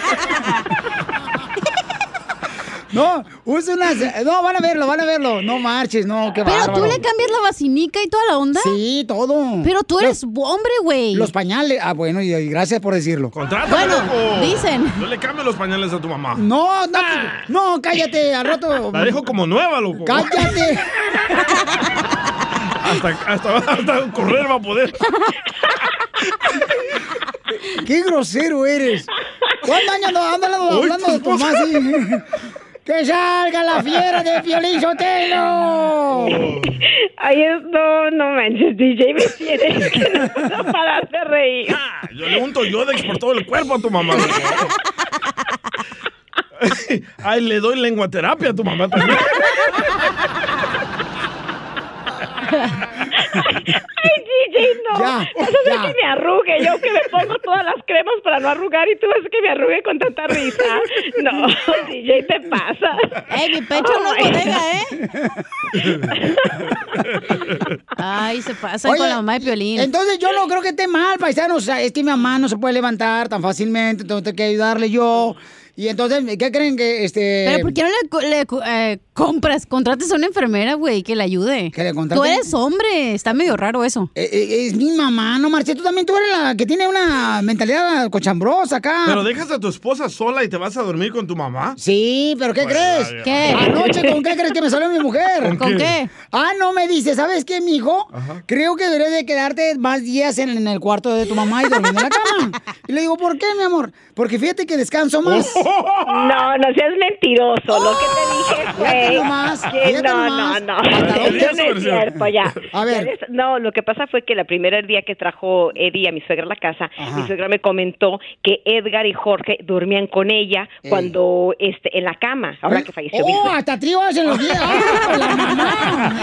No, usa unas. No, van a verlo, van a verlo. No marches, no, qué Pero tú le cambias la vacinica y toda la onda. Sí, todo. Pero tú eres hombre, güey. Los pañales. Ah, bueno, y, y gracias por decirlo. Contrátame, Bueno, loco. dicen. No le cambies los pañales a tu mamá. No, no, no, cállate, al rato. La dejo como nueva, loco. Cállate. Hasta, hasta, hasta correr va a poder. ¡Qué grosero eres! ¿Cuántos años andas hablando, de tu mamá así? ¡Que salga la fiera de Piolín Sotelo! Ay, no, no manches, DJ, me tienes que no puedo parar de reír. Yo le unto Yodex por todo el cuerpo a tu mamá. Ay, le doy lenguaterapia a tu mamá también. Ay, DJ, no. Ya, Vas a hacer ya. que me arrugue. Yo que me pongo todas las cremas para no arrugar y tú haces que me arrugue con tanta risa. No, DJ, te pasa. Ey, mi pecho no es bodega, ¿eh? Ay, se pasa Oye, con la mamá de Piolín. Entonces yo no creo que esté mal, paisano. O sea, es que mi mamá no se puede levantar tan fácilmente, entonces tengo que ayudarle yo. Y entonces, ¿qué creen que este. Pero ¿por qué no le, le eh, compras, contrates a una enfermera, güey, que le ayude? ¿Que le contrate? Tú eres hombre, está medio raro eso. Eh, eh, es mi mamá, no marché. Tú también, tú eres la que tiene una mentalidad cochambrosa acá. Pero dejas a tu esposa sola y te vas a dormir con tu mamá. Sí, pero ¿qué crees? ya, ya. ¿Qué? Anoche, ¿con qué crees que me salió mi mujer? ¿Con ¿Con qué? qué? Ah, no, me dice, ¿sabes qué, mijo? Creo que deberías de quedarte más días en, en el cuarto de tu mamá y durmiendo en la cama. Y le digo, ¿por qué, mi amor? Porque fíjate que descanso más. No, no seas mentiroso. Lo que te dije Fíjate fue. que no, no, no. No es cierto, ya. A ver. No, lo que pasa fue que la primera día que trajo Eddie a mi suegra a la casa, mi suegra me comentó que Edgar y Jorge dormían con ella cuando este en la cama, ahora que falleció ¡Oh, hasta tríos en los días! ¡Ah, la mamá!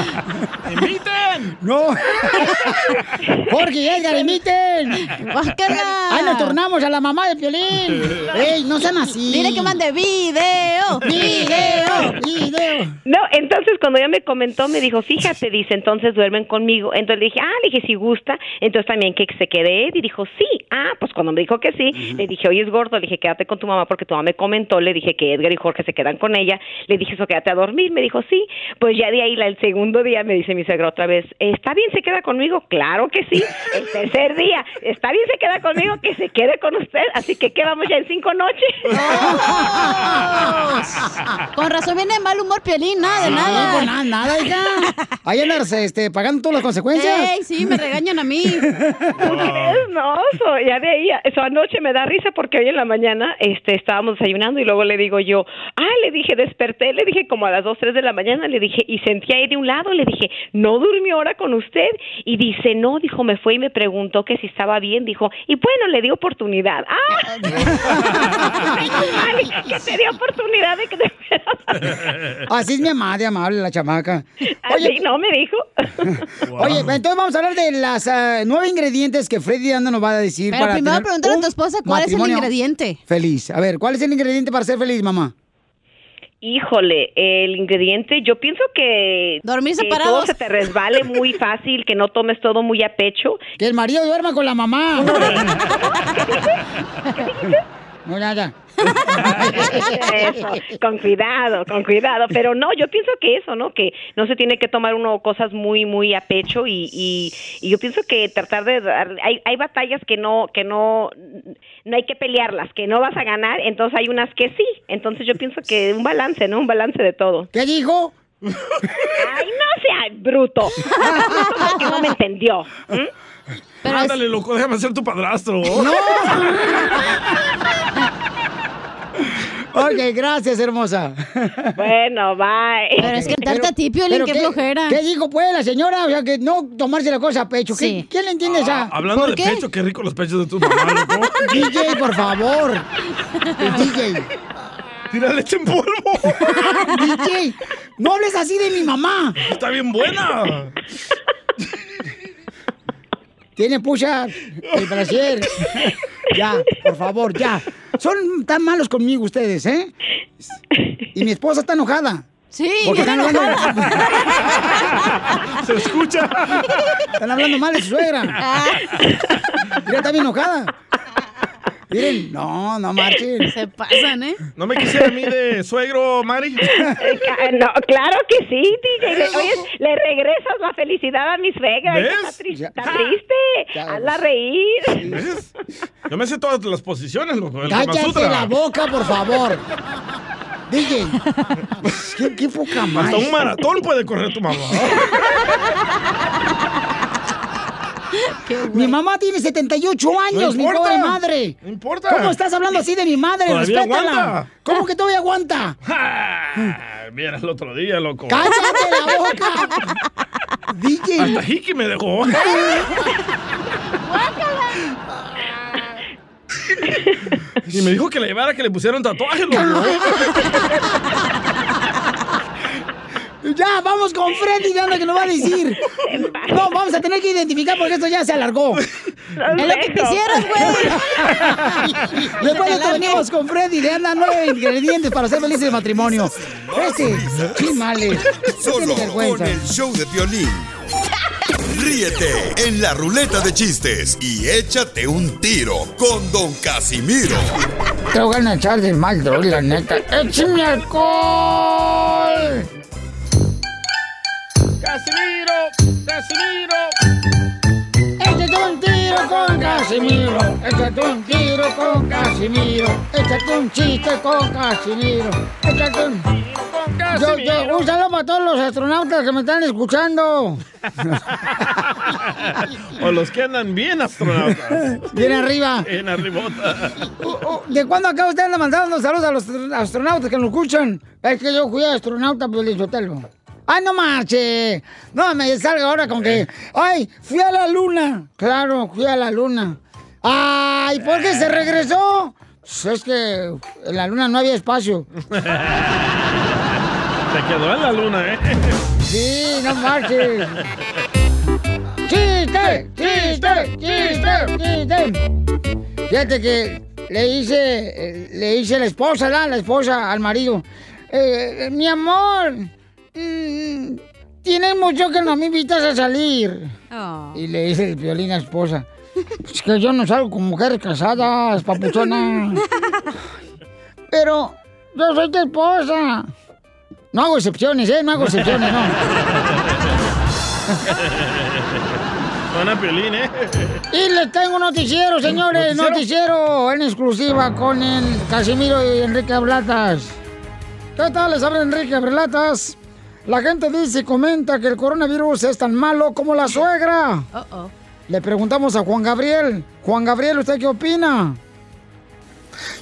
¡Imiten! ¡No! Jorge y Edgar, imiten. ¡Ay, nos tornamos a la mamá de Piolín! ¡Ey, no sean así! Dile que mande video, video, video. No, entonces cuando ella me comentó, me dijo, fíjate, dice, entonces duermen conmigo. Entonces le dije, ah, le dije, si gusta, entonces también que se quede Ed. Y dijo, sí. Ah, pues cuando me dijo que sí, le dije, oye, es gordo, le dije, quédate con tu mamá porque tu mamá me comentó, le dije que Edgar y Jorge se quedan con ella. Le dije, eso, quédate a dormir. Me dijo, sí. Pues ya de ahí, la- el segundo día, me dice mi suegra otra vez, ¿está bien se queda conmigo? Claro que sí. El tercer día, ¿está bien se queda conmigo? Que se quede con usted. Así que, ¿qué vamos ya en cinco noches? Con razón viene de mal humor Piolín, nada de Sí, nada. con nada, nada, hija. Ahí andas este, pagando todas las consecuencias. Ey, sí, me regañan a mí. No, so, ya de ahí, eso anoche me da risa porque hoy en la mañana este, estábamos desayunando y luego le digo yo, ah, le dije, desperté, le dije como a las 2, 3 de la mañana, le dije, y sentía ahí de un lado, le dije, ¿no durmió ahora con usted? Y dice, no, dijo, me fue y me preguntó que si estaba bien, dijo, y bueno, le di oportunidad. ¡Ah! Ay, que te dio oportunidad de que te Así es mi mamá, de amable, la chamaca. Así no me dijo. Oye, entonces vamos a hablar de las ah, nueve ingredientes que Freddy Anda nos va a decir Pero para primero tener pregúntale a tu esposa cuál es el ingrediente. Feliz. A ver, ¿cuál es el ingrediente para ser feliz, mamá? Híjole, el ingrediente, yo pienso que, Dormir que separados. todo se te resbale muy fácil, que no tomes todo muy a pecho. Que el marido duerma con la mamá. No, nada. Eso, con cuidado, con cuidado. Pero no, yo pienso que eso, ¿no? Que no se tiene que tomar uno cosas muy, muy a pecho y, y, y yo pienso que tratar de dar, hay, hay batallas que no, que no, no hay que pelearlas, que no vas a ganar, entonces hay unas que sí. Entonces yo pienso que un balance, ¿no? Un balance de todo. ¿Qué dijo? Ay, no sea bruto. Porque no me entendió. Ándale, loco, déjame ser tu padrastro. ¡No! Ok, gracias, hermosa. Bueno, bye. Pero es que cantarte a ti, Piolín, qué flojera. ¿Qué dijo, pues, la señora? O sea, que no tomarse la cosa a pecho. ¿Qué-. ¿Quién le entiende esa? Ah, Hablando de pecho, qué rico los pechos de tu mamá, loco. DJ, por favor. DJ. Tira leche en polvo. DJ, no hables así de mi mamá. Está bien buena. Tiene pucha el brasier. Ya, por favor, ya. Son tan malos conmigo ustedes, ¿eh? Y mi esposa está enojada. Sí, Porque está están hablando... Se escucha. Están hablando mal de su suegra. Mira, está bien enojada. Miren, no, no marchen. Se pasan, ¿eh? ¿No me quisiera a mí de suegro, Mari? No, claro que sí, DJ. Le- Oye, le regresas la felicidad a mi suegra. Está, tri- está triste. Hazla reír. ¿Ves? Yo me sé todas las posiciones, loco. Cállate la boca, por favor. DJ, qué, qué poca más. Hasta un maratón puede correr tu mamá. Mi mamá tiene 78 años, mi importa. pobre madre. No importa. ¿Cómo estás hablando así de mi madre? Todavía Respétala. aguanta. ¿Cómo que todavía aguanta? Ah, Mira el otro día, loco. ¡Cállate la boca! DJ. Hasta Hiki me dejó. y me dijo que le llevara que le pusieron tatuaje, loco. Ya, vamos con Freddy, ya anda que nos va a decir. No, vamos a tener que identificar porque esto ya se alargó. Es lo que quisieras, güey. Después de venimos con Freddy, le andan nueve ingredientes para ser felices de matrimonio. Este, chimales. Solo con el show de violín. Ríete en la ruleta de chistes y échate un tiro con Don Casimiro. Te voy a echar del mal, droga, la neta. ¡Échame alcohol! ¡Casimiro! ¡Casimiro! Échate un tiro con Casimiro. Échate un tiro con Casimiro. Échate un chiste con Casimiro. Échate un. Yo, yo, un saludo para todos los astronautas que me están escuchando. O los que andan bien astronautas. Bien arriba. Bien arribota. ¿De cuándo acá usted anda mandando saludos a los astronautas que nos escuchan? Es que yo fui astronauta, pues Sotelo. ¡Ay, no marche! No me salga ahora con que. ¡Ay, fui a la luna! Claro, fui a la luna. ¡Ay, por qué se regresó? Pues es que en la luna no había espacio. Se quedó en la luna, ¿eh? Sí, no marches. ¡Chiste! ¡Chiste! ¡Chiste! ¡Chiste! Fíjate que le hice, eh, le hice la esposa, ¿la? La esposa al marido. Eh, eh, mi amor, mm, tienes mucho que no me invitas a salir. Y le dice el violín a la esposa. Es que yo no salgo con mujeres casadas, papuchona. Pero yo soy tu esposa. No hago excepciones, ¿eh? No hago excepciones, no. Suena piolín, ¿eh? Y les tengo un noticiero, señores. Noticiero, en exclusiva con el Casimiro y Enrique Ablatas. ¿Qué tal? Les habla Enrique Ablatas. La gente dice y comenta que el coronavirus es tan malo como la suegra. Le preguntamos a Juan Gabriel. Juan Gabriel, ¿usted qué opina?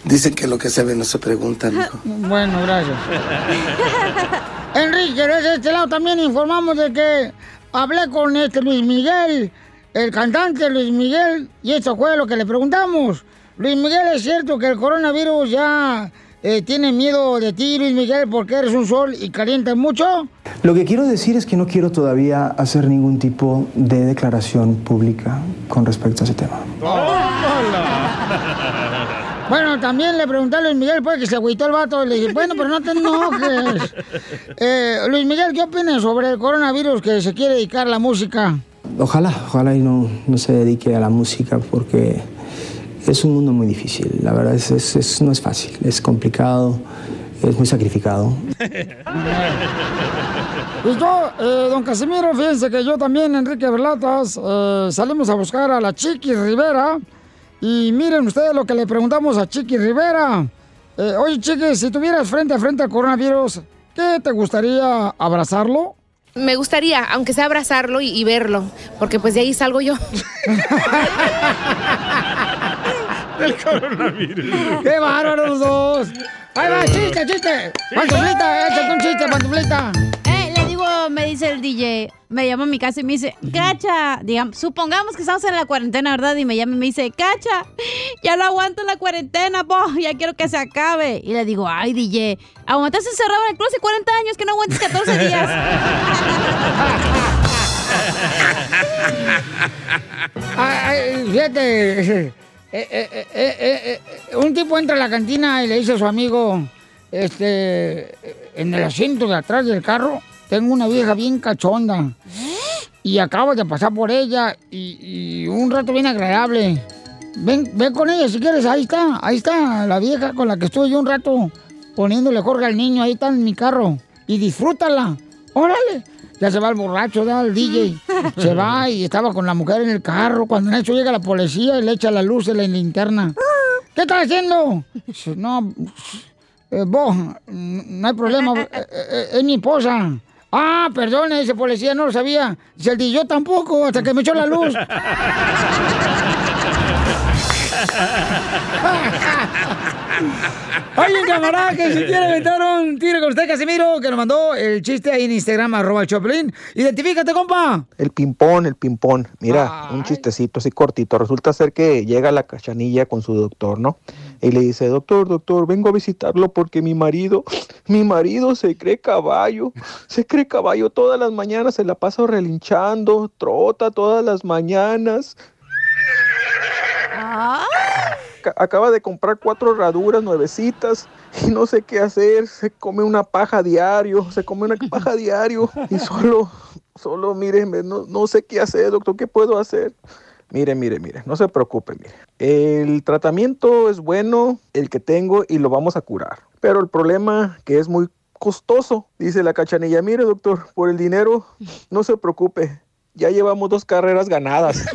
Dicen que lo que se ve no se pregunta, mijo. Bueno, gracias. Enrique, desde este lado también informamos de que hablé con este Luis Miguel, el cantante Luis Miguel, y esto fue lo que le preguntamos. Luis Miguel, ¿es cierto que el coronavirus ya eh, tiene miedo de ti, Luis Miguel, porque eres un sol y calientas mucho? Lo que quiero decir es que no quiero todavía hacer ningún tipo de declaración pública con respecto a ese tema. Bueno, también le pregunté a Luis Miguel, pues, que se agüitó el vato. Y le dije, bueno, pero no te enojes. Eh, Luis Miguel, ¿qué opinas sobre el coronavirus que se quiere dedicar a la música? Ojalá, ojalá y no, no se dedique a la música porque es un mundo muy difícil. La verdad es, es- es- no es fácil, es complicado, es muy sacrificado. Y yo, eh, don Casimiro, fíjense que yo también, Enrique Berlatas, eh, salimos a buscar a la Chiqui Rivera. Y miren ustedes lo que le preguntamos a Chiqui Rivera. Eh, Oye, Chiqui, si tuvieras frente a frente al coronavirus, ¿qué te gustaría abrazarlo? Me gustaría, aunque sea abrazarlo y, y verlo, porque pues de ahí salgo yo. El coronavirus. ¡Qué bárbaros los dos! ¡Ahí va, chiste, chiste! ¡Pantuflita, échate un chiste, pantuflita! Eh, le digo, me dice el DJ, me llama a mi casa y me dice, Cacha, digamos, supongamos que estamos en la cuarentena, ¿verdad? Y me llama y me dice, Cacha, ya no aguanto la cuarentena, po, ya quiero que se acabe. Y le digo, ay, DJ, aguantaste encerrado en el closet 40 años, que no aguantes 14 días. Ay, ay, fíjate, eh, eh, eh, eh, eh, un tipo entra a la cantina y le dice a su amigo, este, en el asiento de atrás del carro, tengo una vieja bien cachonda. Y acabo de pasar por ella y, y un rato bien agradable. Ven, ven con ella si quieres, ahí está, ahí está la vieja con la que estuve yo un rato poniéndole jorge al niño, ahí está en mi carro. Y disfrútala, órale. Ya se va el borracho, da el DJ. Se va y estaba con la mujer en el carro. Cuando en eso llega la policía y le echa la luz en la linterna. ¿Qué estás haciendo? Dice, No, eh, vos, no hay problema. eh, eh, es mi esposa. Ah, perdone, ese policía no lo sabía. Dice el DJ, yo tampoco, hasta que me echó la luz. Hay un camarada que si quiere aventar un tiro con usted, Casimiro, que nos mandó el chiste ahí en Instagram, arroba el Choplin. Identifícate, compa. El ping-pong, el ping-pong. Mira, un chistecito así cortito. Resulta ser que llega la cachanilla con su doctor, ¿no? Y le dice, doctor, doctor, vengo a visitarlo porque mi marido, mi marido se cree caballo. Se cree caballo todas las mañanas, se la pasa relinchando, trota todas las mañanas. Acaba de comprar cuatro herraduras nuevecitas y no sé qué hacer. Se come una paja diario, se come una paja diario y solo, solo, míreme, no, no sé qué hacer, doctor, ¿qué puedo hacer? Mire, mire, mire, no se preocupe, mire. El tratamiento es bueno, el que tengo, y lo vamos a curar. Pero el problema que es muy costoso, dice la cachanilla. Mire, doctor, por el dinero, no se preocupe. Ya llevamos dos carreras ganadas.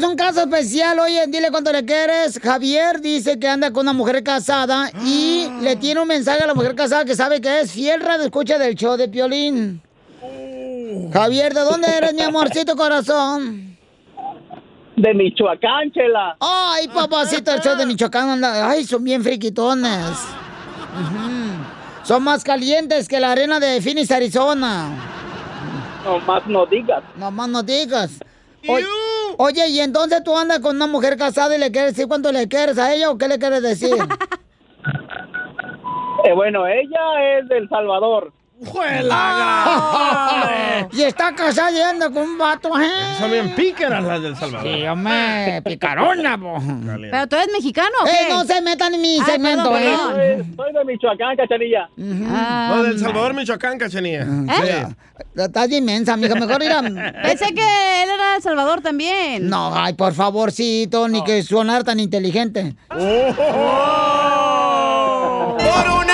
Tenemos un caso especial. Oye, dile cuánto le quieres. Javier dice que anda con una mujer casada y le tiene un mensaje a la mujer casada que sabe que es fiel radio escucha del show de Piolín. Javier, ¿de dónde eres, mi amorcito corazón? De Michoacán, chela. Ay, papacito, el show de Michoacán anda. Ay, son bien friquitones. Son más calientes que la arena de Phoenix, Arizona. No más no digas. No más no digas. Oye, oye, y entonces tú andas con una mujer casada y le quieres decir cuánto le quieres a ella o qué le quieres decir? Eh, bueno, ella es del Salvador. Ah. y está casada y anda con un vato, ¿eh? Son bien pícaras las del Salvador. Sí, hombre, picarona, po. ¿Pero tú eres mexicano o Eh, no se metan en mi Ah, segmento, perdón, ¿eh? Soy, soy de Michoacán, cachanilla. No, del Salvador, Michoacán, cachanilla. ¿Eh? Estás inmensa, amiga. Mejor ir a... Pensé que él era de El Salvador también. No, ay, por favorcito, ni que sonar tan inteligente. Por una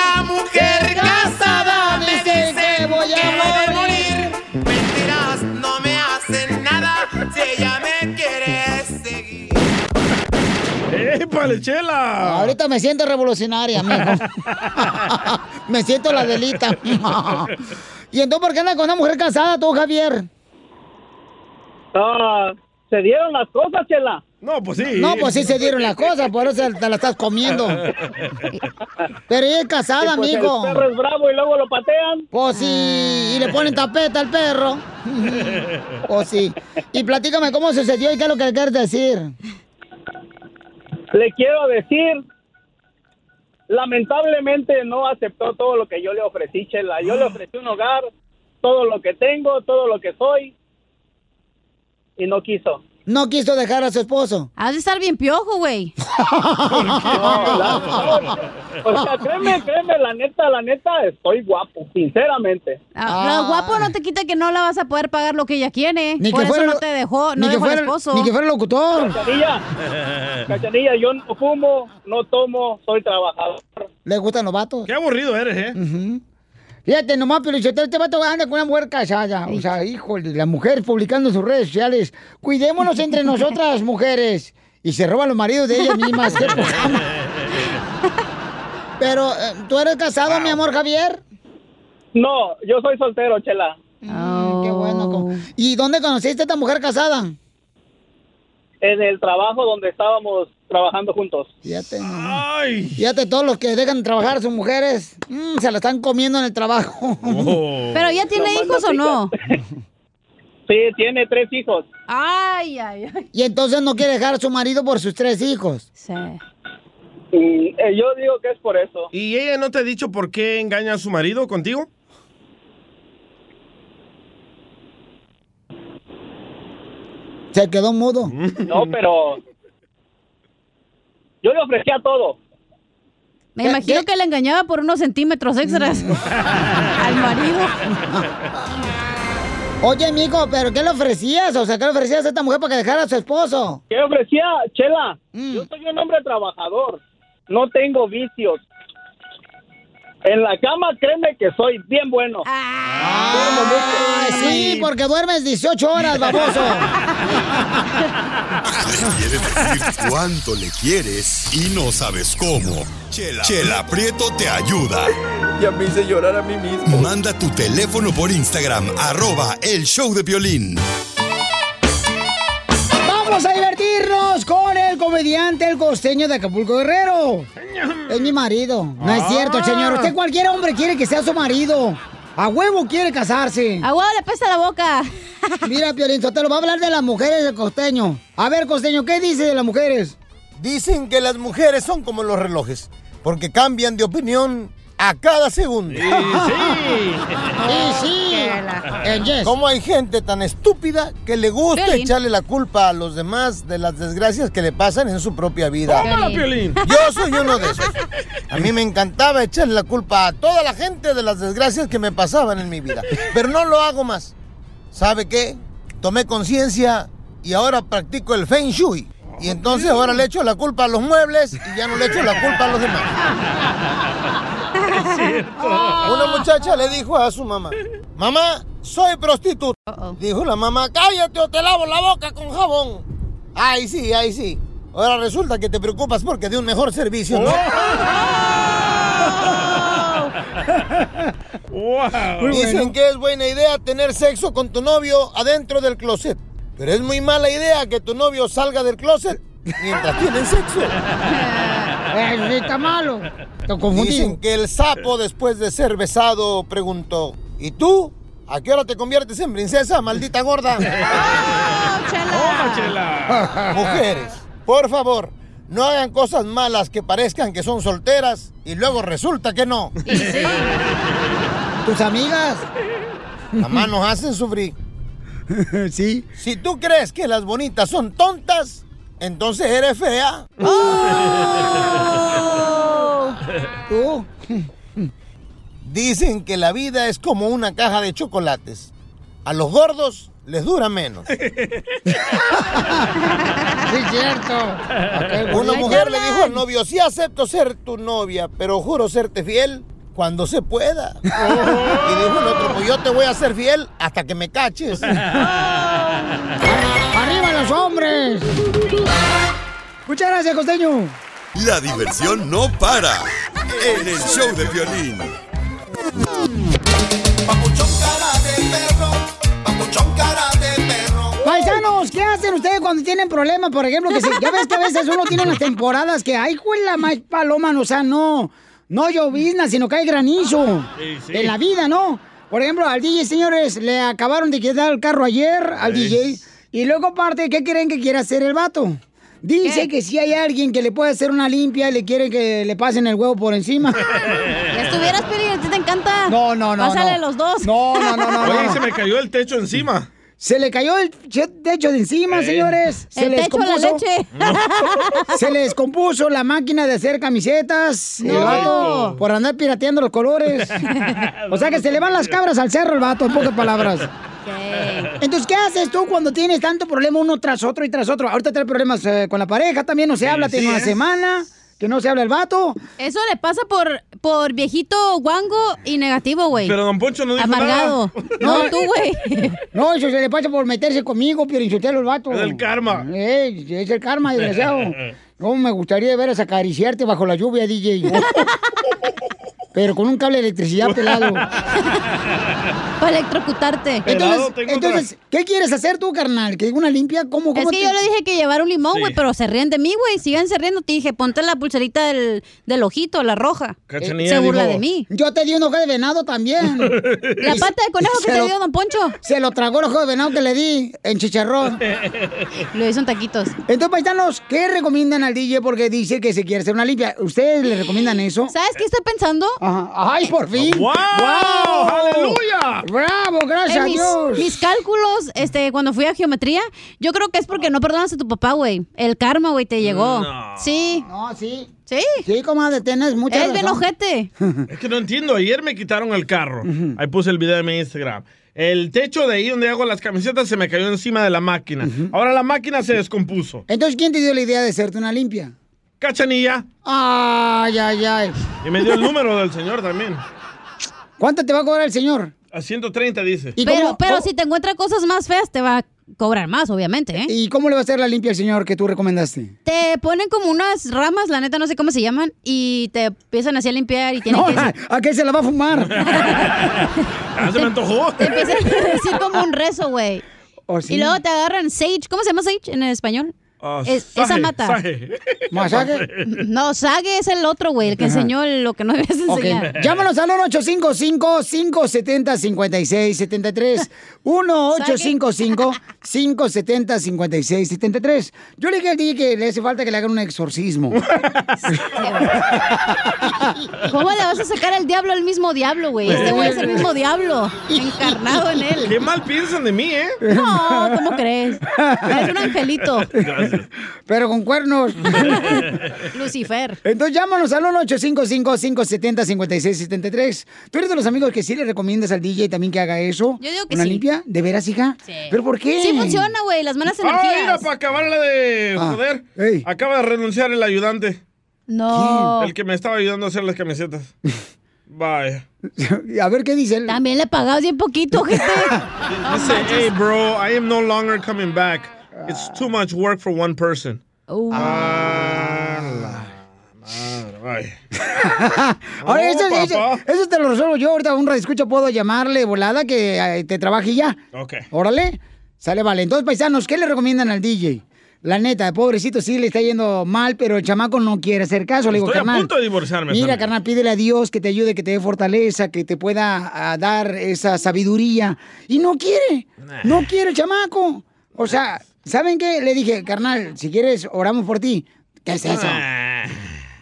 ¡Épale, chela! Ahorita me siento revolucionaria, amigo. me siento la delita. ¿Y entonces por qué andas con una mujer casada tú, Javier? Ah, se dieron las cosas, chela. No, pues sí. No, pues sí se dieron las cosas, por eso te la estás comiendo. Pero ella es casada, Y pues amigo. El perro es bravo y luego lo patean. Pues sí, y le ponen tapeta al perro. Pues sí. Y platícame cómo sucedió y qué es lo que quieres decir. Le quiero decir, lamentablemente no aceptó todo lo que yo le ofrecí, Chela. Yo le ofrecí un hogar, todo lo que tengo, todo lo que soy, y no quiso. No quiso dejar a su esposo. Has de estar bien piojo, güey. O sea, créeme, créeme, la neta, la neta, estoy guapo, sinceramente. Ah, Lo guapo no te quita que no la vas a poder pagar lo que ella quiere. Ni Por que eso fuera no te dejó, no que dejó al fuera- esposo. ni que fuera locutor. Cachanilla, Cachanilla, yo no fumo, no tomo, soy trabajador. ¿Le gustan los vatos? Qué aburrido eres, ¿eh? Ujú. Fíjate, nomás, pero este vato anda con una mujer casada. O sea, híjole, la mujer publicando en sus redes sociales. Cuidémonos entre nosotras, mujeres. Y se roban los maridos de ellas mismas. Pero, eh, ¿tú eres casado, mi amor, Javier? No, yo soy soltero, Chela. Mm, qué bueno. ¿Y dónde conociste a esta mujer casada? En el trabajo donde estábamos trabajando juntos. Fíjate, nomás. Fíjate, todos los que dejan de trabajar sus mujeres, mm, se la están comiendo en el trabajo. ¿Pero ya tiene hijos o no? Sí, tiene tres hijos. Ay, ay, ay. Y entonces no quiere dejar a su marido por sus tres hijos. Sí. Y, eh, yo digo que es por eso. ¿Y ella no te ha dicho por qué engaña a su marido contigo? Se quedó mudo. No, pero yo le ofrecía todo. Me imagino que le engañaba por unos centímetros extras al marido. Oye, mijo, ¿pero qué le ofrecías? O sea, ¿qué le ofrecías a esta mujer para que dejara a su esposo? ¿Qué ofrecía, Chela? Mm. Yo soy un hombre trabajador. No tengo vicios. En la cama, créeme que soy bien bueno. Ah, sí, porque duermes 18 horas, baboso. Le quieres decir cuánto le quieres y no sabes cómo. Chela, Chela Prieto te ayuda. Ya me hice llorar a mí mismo. Manda tu teléfono por Instagram, arroba el show de violín. Vamos a divertirnos con el comediante, el costeño de Acapulco Guerrero. Es mi marido. No es cierto, señor. Usted cualquier hombre quiere que sea su marido. A huevo quiere casarse. A huevo le pesa la boca. Mira, Piolín, te lo va a hablar de las mujeres del costeño. A ver, costeño, ¿qué dice de las mujeres? Dicen que las mujeres son como los relojes, porque cambian de opinión a cada segundo. Sí, sí. Eh, yes. ¿Cómo hay gente tan estúpida que le gusta Piolín. echarle la culpa a los demás de las desgracias que le pasan en su propia vida? Tómala, Piolín. Yo soy uno de esos. A mí me encantaba echarle la culpa a toda la gente de las desgracias que me pasaban en mi vida, pero no lo hago más. ¿Sabe qué? Tomé conciencia y ahora practico el Feng Shui. Y entonces ahora le echo la culpa a los muebles y ya no le echo la culpa a los demás. Una muchacha le dijo a su mamá, mamá, soy prostituta. Dijo la mamá, cállate o te lavo la boca con jabón. Ay, sí, ay, sí. Ahora resulta que te preocupas porque de un mejor servicio, ¿no? Dicen que es buena idea tener sexo con tu novio adentro del closet. Pero es muy mala idea que tu novio salga del closet mientras tienen sexo. Eh, está malo. Te confundí. Dicen que el sapo después de ser besado preguntó, ¿y tú? ¿A qué hora te conviertes en princesa, maldita gorda? Mujeres, por favor, no hagan cosas malas que parezcan que son solteras y luego resulta que no. ¿Tus amigas? Mamá nos hacen sufrir. Sí. Si tú crees que las bonitas son tontas, entonces eres fea. ¿Tú? Dicen que la vida es como una caja de chocolates. A los gordos les dura menos. Sí, cierto. Una mujer le dijo al novio, sí acepto ser tu novia, pero juro serte fiel cuando se pueda. Y dijo el otro, pues yo te voy a ser fiel hasta que me caches. ¡Arriba los hombres! Muchas gracias, costeño. La diversión no para en el show de violín. Paisanos, ¿qué hacen ustedes cuando tienen problemas? Por ejemplo, que se, ya ves que a veces uno tiene unas temporadas que, ay, la más paloma, o sea, no, no llovizna, sino que hay granizo Sí, sí. en la vida, ¿no? Por ejemplo, al DJ, señores, le acabaron de quitar el carro ayer al Sí. DJ. Y luego, aparte, ¿qué creen que quiere hacer el vato? Dice que si hay alguien que le puede hacer una limpia, le quiere que le pasen el huevo por encima. Ya estuvieras, Piolín, a ti te encanta. No, no, no. Pásale no. los dos. No, no, no, no. Oye, no. se me cayó el techo encima. Se le cayó el techo de encima, señores. Se El le techo, la leche. Se le descompuso la máquina de hacer camisetas. El No. vato, por andar pirateando los colores. O sea que se le van las cabras al cerro el vato, en pocas palabras. Entonces, ¿qué haces tú cuando tienes tanto problema uno tras otro y tras otro? Ahorita trae problemas eh, con la pareja, también no se habla, tiene sí, una ¿eh? semana que no se habla el vato. Eso le pasa por, por viejito guango y negativo, güey. Pero don Poncho no dijo Amargado. nada. No, tú, güey. No, eso se le pasa por meterse conmigo, pero insultarlo el vato. Es el karma. Eh, es el karma, desgraciado. No, me gustaría ver acariciarte bajo la lluvia, DJ. Pero con un cable de electricidad pelado. Para electrocutarte. Entonces, entonces ¿qué quieres hacer tú, carnal? ¿Que una limpia? ¿Cómo, Es cómo que te- yo le dije que llevar un limón, güey, Sí. pero se ríen de mí, güey. Sigan riendo. Te dije, ponte la pulserita del, del ojito, la roja. Cachanilla se burla dijo, de mí. Yo te di un ojo de venado también. La pata de conejo que Se te lo- dio, don Poncho. Se lo tragó el ojo de venado que le di en chicharrón. Lo hizo en taquitos. Entonces, paisanos, ¿qué recomiendan al DJ porque dice que se quiere hacer una limpia. ¿Ustedes le recomiendan eso? ¿Sabes qué estoy pensando? Ajá. ¡Ay, por fin! ¡Wow! ¡Wow! ¡Aleluya! ¡Bravo! Gracias En a mis, Dios. mis cálculos, este, cuando fui a geometría, yo creo que es porque no perdonas a tu papá, güey. El karma, güey, te llegó. No. Sí. No, sí. Sí. Sí, comadre, tienes mucha Es bien ojete. Es que no entiendo. Ayer me quitaron el carro. Ahí puse el video en mi Instagram. El techo de ahí donde hago las camisetas se me cayó encima de la máquina. Ahora la máquina se descompuso. Entonces, ¿quién te dio la idea de hacerte una limpia? Cachanilla. Ay, ay, ay. Y me dio el número del señor también. ¿Cuánto te va a cobrar el señor? A 130 dice. Pero, pero si te encuentra cosas más feas, te va a cobrar más, obviamente, ¿eh? ¿Y cómo le va a hacer la limpia al señor que tú recomendaste? Te ponen como unas ramas, la neta no sé cómo se llaman, y te empiezan así a limpiar y tienen No, que... ¿a qué se la va a fumar? Ah, se me antojó. Te empiezan a decir como un rezo, güey. ¿O sí? Y luego te agarran sage. ¿Cómo se llama sage en español? Ah, Es- esa mata. saje. ¿Masaje? No, sague es el otro, güey, el que Ajá. enseñó lo que no debes enseñar. llámanos al 1-855-570-5673. 1-855-570-5673. Yo le dije al DJ que le hace falta que le hagan un exorcismo. ¿Cómo le vas a sacar al diablo al mismo diablo, güey? Este güey es el mismo diablo, encarnado en él. Qué mal piensan de mí, ¿eh? No, ¿cómo crees? Eres un angelito. Pero con cuernos. Lucifer. Entonces llámanos al 1-855-570-5673. ¿Tú eres de los amigos que sí le recomiendas al DJ también que haga eso? Yo digo que ¿Una sí. limpia? ¿De veras, hija? Sí. ¿Pero por qué? Sí funciona, güey, las malas Ah, mira, energías. para acabarla de Ah, joder. Acaba de renunciar el ayudante. No. El que me estaba ayudando a hacer las camisetas. Vaya. A ver qué dice él. También le pagabas bien poquito, gente. Dice, hey, bro, I am no longer coming back. It's too much work for one person. Uh. Ah, la madre. Ahora, No, eso, eso- papá. eso te lo resuelvo yo. Ahorita un escucha puedo llamarle volada que eh, te trabaje ya. Ok. Órale. Sale, vale. Entonces, paisanos, ¿qué le recomiendan al DJ? La neta, pobrecito, sí le está yendo mal, pero el chamaco no quiere hacer caso. Le digo, Estoy a punto de divorciarme. Mira, también. carnal, pídele a Dios que te ayude, que te dé fortaleza, que te pueda dar esa sabiduría. Y no quiere. No quiere el chamaco. O sea, ¿saben qué? Le dije, carnal, si quieres, oramos por ti. ¿Qué es eso? Ah.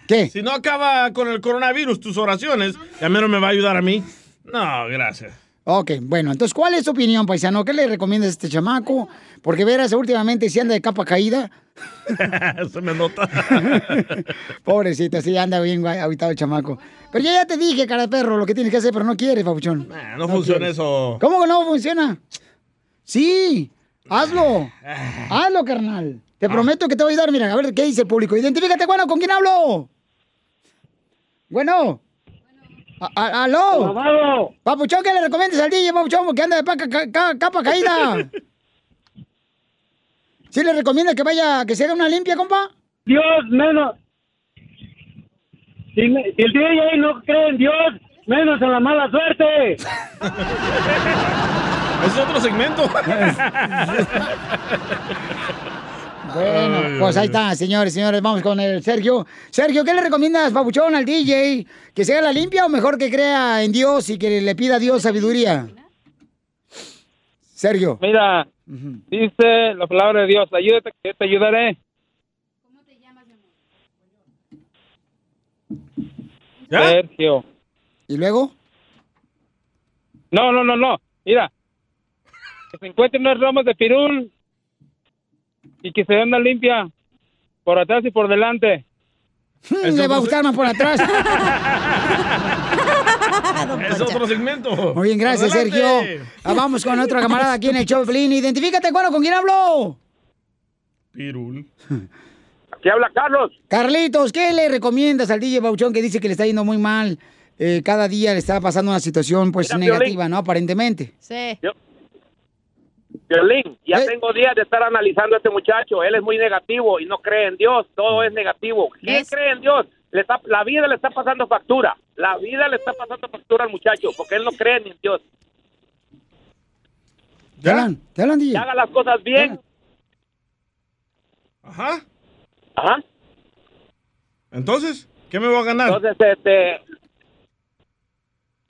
¿Qué? Si no acaba con el coronavirus tus oraciones, ya menos me va a ayudar a mí. No, gracias. Ok, bueno, entonces, ¿cuál es tu opinión, paisano? ¿Qué le recomiendas a este chamaco? Porque verás, últimamente si anda de capa caída. Se me nota. Pobrecito, sí, anda bien habitado el chamaco. Pero yo ya te dije, cara de perro, lo que tienes que hacer, pero no quieres, papuchón. Ah, no funciona quieres. eso. ¿Cómo que no funciona? Sí, hazlo. Hazlo, carnal. Te prometo que te voy a ayudar. Mira, a ver qué dice el público. Identifícate, bueno, ¿con quién hablo? Bueno. A- a- ¿Aló? Papuchón, ¿qué le recomiendas al DJ, Papuchón? Porque anda de paca- ca- ca- capa caída. ¿Sí le recomiendas que vaya, que se haga una limpia, compa? Dios, menos. Si, si el DJ no cree en Dios, menos en la mala suerte. Es otro segmento. Bueno, pues ahí está, señores, señores. Vamos con el Sergio. Sergio, ¿qué le recomiendas, Papuchón, al DJ? ¿Que se haga la limpia o mejor que crea en Dios y que le pida a Dios sabiduría? Sergio. Mira, dice la palabra de Dios, ayúdate que yo te ayudaré. Sergio. ¿Y luego? No, no, no, no. Mira, que se encuentren unas ramas de pirul y que se una limpia por atrás y por delante. Le va a gustar más por atrás. Es otro segmento. Muy bien, gracias, Adelante. Sergio. Ah, vamos con otra camarada aquí en el show. Identifícate, bueno, ¿con quién hablo? Pirul. ¿Qué habla Carlos? Carlitos, ¿qué le recomiendas al DJ Bauchón que dice que le está yendo muy mal? Eh, cada día le está pasando una situación pues Mira, negativa, Piolín. ¿no? Aparentemente. Sí. Violín, ya tengo días de estar analizando a este muchacho. Él es muy negativo y no cree en Dios. Todo es negativo. Él cree en Dios, le está, la vida le está pasando factura. La vida le está pasando factura al muchacho porque él no cree ni en Dios. ¿Te hablan, DJ? Haga las cosas bien. Ajá. Ajá. Entonces, ¿qué me voy a ganar? Entonces, este,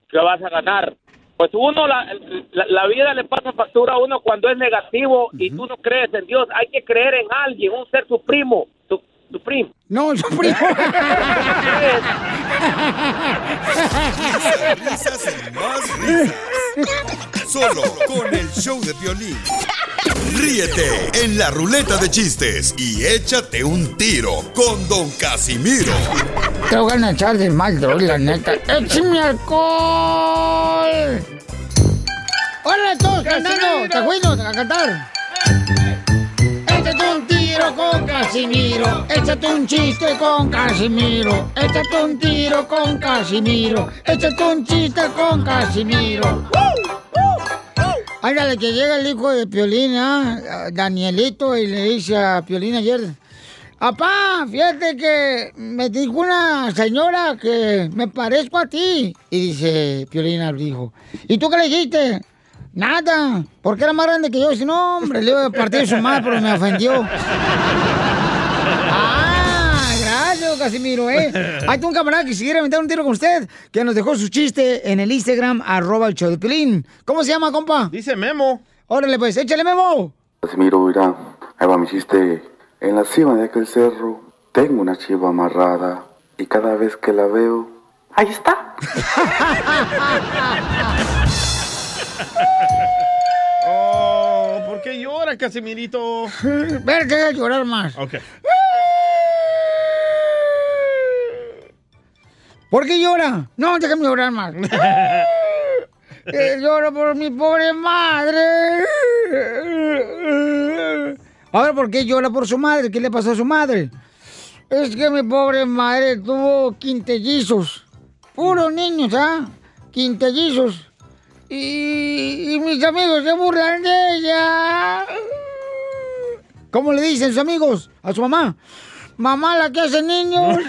¿qué vas a ganar? Pues uno, la, la, la vida le pasa factura a uno cuando es negativo y tú no crees en Dios. Hay que creer en alguien, un ser supremo, su- Supreme. No, Supreme. Risas y más risas. Solo con el show de violín. Ríete en la ruleta de chistes y échate un tiro con Don Casimiro. Te voy a echar de mal, droga, la neta. ¡Échame alcohol! ¡Hola, todos cantando! ¡Te cuido a cantar! Échate un tiro con Casimiro. Échate un chiste con Casimiro. Échate un tiro con Casimiro. Échate un chiste con Casimiro. Ándale, que llega el hijo de Piolín, ¿ah? Danielito, y le dice a Piolín ayer, Papá, fíjate que me dijo una señora que me parezco a ti. Y dice Piolina al hijo, ¿y tú qué le dijiste? Nada, porque era más grande que yo. Si no, hombre, le iba a partir su madre, pero me ofendió. ah, gracias, Casimiro, ¿eh? Hay un camarada que si quiere aventar un tiro con usted, que nos dejó su chiste en el Instagram, arroba el show de Piolín. ¿Cómo se llama, compa? Dice Memo. Órale, pues, échale, Memo. Casimiro, mira, ahí va mi chiste. En la cima de aquel cerro tengo una chiva amarrada y cada vez que la veo, ahí está. Oh, ¿por qué llora, Casimirito? Ver, que voy a llorar más. Ok. ¿Por qué llora? No, déjame llorar más. Eh, lloro por mi pobre madre. A ver, ¿por qué llora por su madre? ¿Qué le pasó a su madre? Es que mi pobre madre tuvo quintellizos. Puros niños, ¿ah? Quintellizos. Y, y mis amigos se burlan de ella. ¿Cómo le dicen sus amigos a su mamá? Mamá, la que hace niños.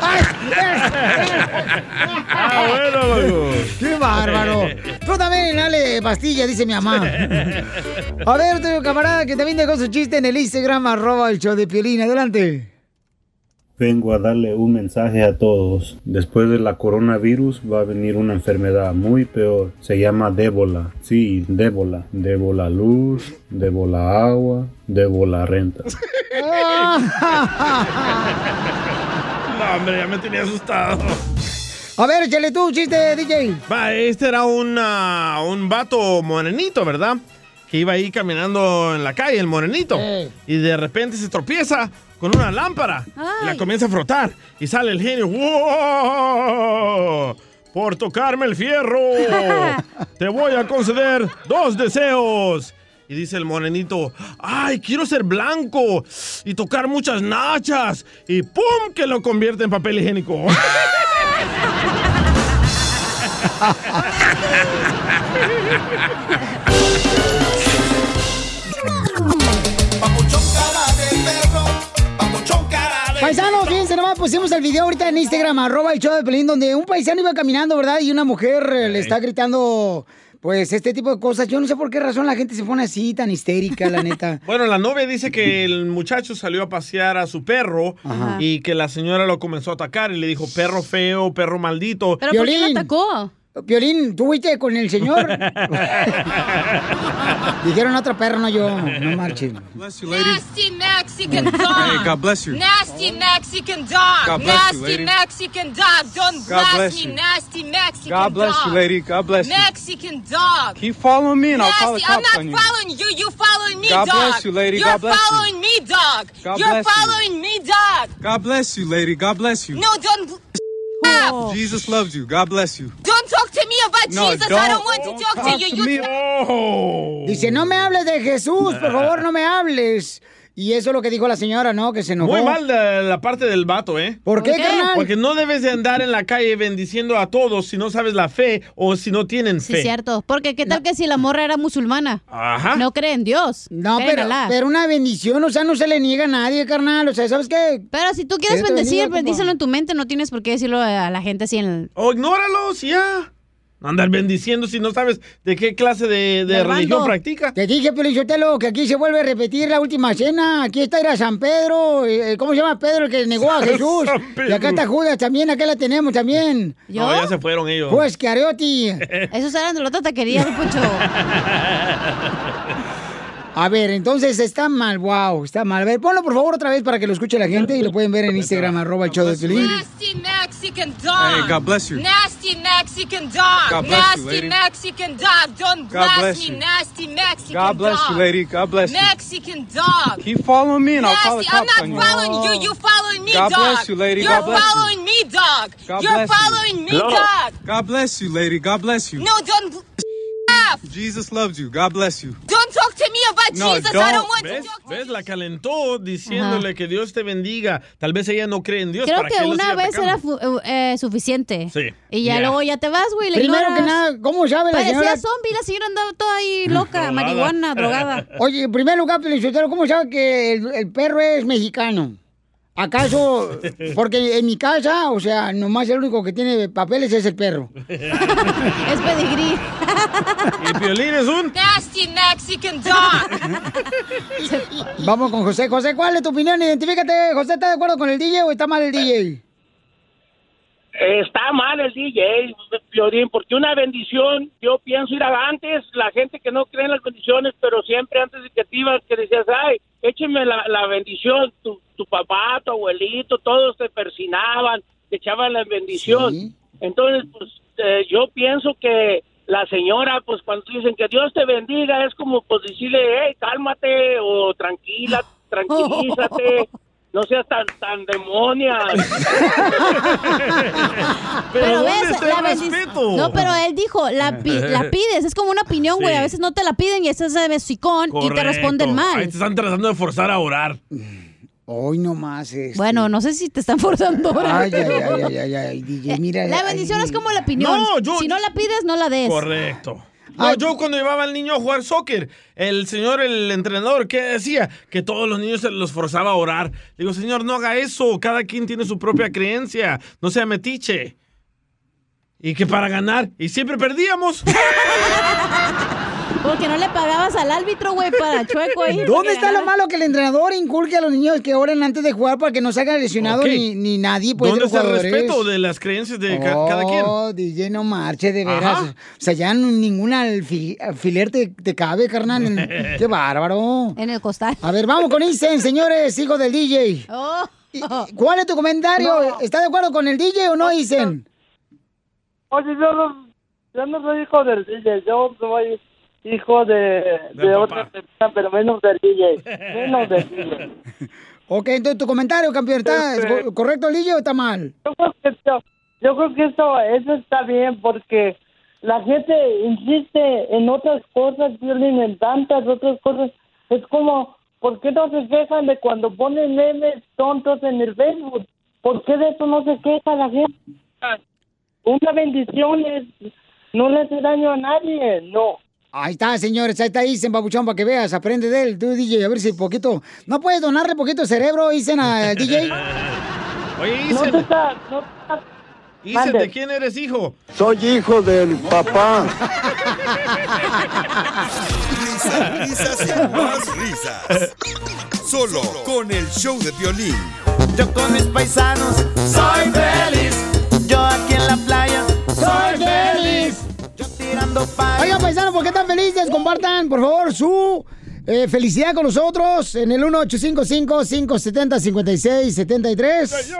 ¡Ay! Ah, bueno, loco. ¡Qué bárbaro! Tú también dale pastilla, dice mi mamá. A ver, otro camarada que también dejó su chiste en el Instagram, arroba el show de Piolín. Adelante. Vengo a darle un mensaje a todos. Después de la coronavirus va a venir una enfermedad muy peor. Se llama débola. Sí, débola. Débola luz, débola agua, débola renta. No, hombre, ya me tenía asustado. A ver, échale tú, chiste, DJ. Va, este era una, un vato morenito, ¿verdad? Que iba ahí caminando en la calle, el morenito. Y de repente se tropieza con una lámpara. Y la comienza a frotar. Y sale el genio. ¡Wow! Por tocarme el fierro. Te voy a conceder dos deseos. Y dice el morenito, ay, quiero ser blanco y tocar muchas nachas. Y ¡pum! que lo convierte en papel higiénico. Paisanos, pusimos el video ahorita en Instagram, arroba el show de Pelín, donde un paisano iba caminando, ¿verdad? Y una mujer le está gritando, pues, este tipo de cosas. Yo no sé por qué razón la gente se pone así, tan histérica, la neta. Bueno, la novia dice que el muchacho salió a pasear a su perro Ajá. y que la señora lo comenzó a atacar y le dijo perro feo, perro maldito. ¿Pero por qué lo atacó? Piolín, ¿tú fuiste con el señor? Dijeron otra perra, no yo. No marchen. Nasty Mexican dog. Hey, God bless you. Nasty Mexican dog. God bless you, nasty lady. Mexican dog. Don't God blast bless me. you. Nasty Mexican dog. God bless dog. you, lady. God bless you. Mexican dog. Keep following me and I'll call the Nasty. I'm not you. following you. You following me, God dog. bless you, lady. You're God bless you. following me, dog. God You're bless you. following me, dog. God bless you, lady. God bless you. No, don't. Stop. Jesus loves you. God bless you. Don't talk to me about No, Jesus. I don't- don't want to talk, talk to you. to you me. Dice, no me hables de Jesús, por favor, no me hables. Y eso es lo que dijo la señora, ¿no? Que se enojó. Muy mal de la parte del vato, ¿eh? ¿Por qué, ¿Por qué? carnal? Porque no debes de andar en la calle bendiciendo a todos si no sabes la fe o si no tienen Sí, fe. cierto. Porque qué tal que si la morra era musulmana. Ajá. No cree en Dios. No, pero, pero una bendición, o sea, no se le niega a nadie, carnal. O sea, ¿sabes qué? Pero si tú quieres bendecir, bendiga, bendícelo en tu mente, no tienes por qué decirlo a la gente así en el... O ignóralos ya. Andar bendiciendo si no sabes de qué clase de, religión practica. Te dije, Pelichotelo, que aquí se vuelve a repetir la última cena. Aquí está era San Pedro. eh, ¿Cómo se llama Pedro el que negó a Jesús? Y acá está Judas también, acá la tenemos también. No, ya se fueron ellos. Pues Cariotti. Esos eran de la otra taquería, Poncho. A ver, entonces está mal, wow, está mal. A ver, ponlo por favor otra vez para que lo escuche la gente y lo pueden ver en Instagram, arroba el show de Piolín. Nasty Mexican dog. Hey, God bless you. Nasty Mexican dog. God bless you, nasty lady. Mexican dog. Don't God bless me, you. nasty Mexican God bless dog. you, lady. God bless you. Mexican dog. Keep following me and I'll call the Nasty. I'm cops not on you. following you. You following me, God dog. bless you, lady. You're God bless you. following me, dog. God You're bless you. following me, dog. God bless you, lady. God bless you. No, don't. Jesus loves you. God bless you. Don't talk to me about No, Jesus. I don't. don't want ¿Ves? ¿Ves? La calentó diciéndole que Dios te bendiga. Tal vez ella no cree en Dios. Creo ¿para que qué una vez era atacando? fu- eh, suficiente. Sí. Y ya Ya. luego ya te vas, güey. la Primero que nada, ¿cómo sabe la Parecía señora? zombie, la señora andaba toda ahí loca, marihuana, drogada. Oye, en primer lugar, Felicitero, ¿cómo sabe que el, el perro es mexicano? ¿Acaso? Porque en mi casa, o sea, nomás el único que tiene papeles es el perro. es pedigrí. Y Piolín es un... Nasty Mexican dog. Vamos con José. José, ¿cuál es tu opinión? Identifícate. José, ¿está de acuerdo con el DJ o está mal el DJ? Está mal el DJ, Piolín, porque una bendición, yo pienso ir a antes, la gente que no cree en las bendiciones, pero siempre antes de que te ibas, que decías, ay, écheme la, la bendición, tu, tu papá, tu abuelito, todos te persinaban, te echaban la bendición. Entonces, pues, eh, yo pienso que la señora, pues, cuando dicen que Dios te bendiga, es como, pues, decirle, hey, cálmate, o tranquila, tranquilízate, no seas tan, tan demonia. Pero, ves, la bendición. No, pero él dijo, la, pi- la pides, es como una opinión, güey. Sí. A veces no te la piden y estás de besicón y te responden mal. Ahí te están tratando de forzar a orar. Hoy nomás es. Bueno, no sé si te están forzando. ahora. Ay, ay, ay, ay, ay, ay, DJ, mira. La ay, bendición es como la opinión. No, yo- Si no la pides, no la des. Correcto. No, yo cuando llevaba al niño a jugar soccer, el señor, el entrenador, ¿qué decía? Que todos los niños se los forzaba a orar. Digo, señor, no haga eso. Cada quien tiene su propia creencia. No sea metiche. Y que para ganar. Y siempre perdíamos. Porque no le pagabas al árbitro, güey, para chueco ahí. ¿Dónde está lo malo que el entrenador inculque a los niños que oren antes de jugar para que no salgan lesionados Ok. ni, ni nadie? Pues, de ¿Dónde está el respeto de las creencias de ca- cada quien? Oh, DJ, no marche, de veras. Ajá. O sea, ya ningún alfi- alfiler te, te cabe, carnal. Qué bárbaro. En el costal. A ver, vamos con Isen, señores, hijo del DJ. Oh. ¿Cuál es tu comentario? No. ¿Está de acuerdo con el DJ o no, Isen? Oye, yo no, yo no soy hijo del DJ, yo soy hijo de, de otra persona, pero menos del DJ. Menos del DJ. Ok, entonces tu comentario, campeón, ¿está Este- co- correcto el DJ o está mal? Yo creo que esto, yo creo que eso, eso está bien porque la gente insiste en otras cosas, Violín, en tantas otras cosas. Es como, ¿por qué no se quejan de cuando ponen memes tontos en el Facebook? ¿Por qué de eso no se queja la gente? Una bendición es, no le hace daño a nadie, no. Ahí está, señores, ahí está Isen, babuchón, para que veas, aprende de él, tú, DJ, a ver si poquito... ¿No puedes donarle poquito cerebro, Isen, al DJ? Oye, No Isen. está, no Isen. ¿de quién eres hijo? Soy hijo del papá. Risas, risas y más risas. Solo con el show de violín. Yo con mis paisanos soy feliz. Yo aquí en la playa ¡Soy feliz! Oigan, paisanos, ¿por qué están felices? Compartan, por favor, su eh, felicidad con nosotros en el 1855-570-5673.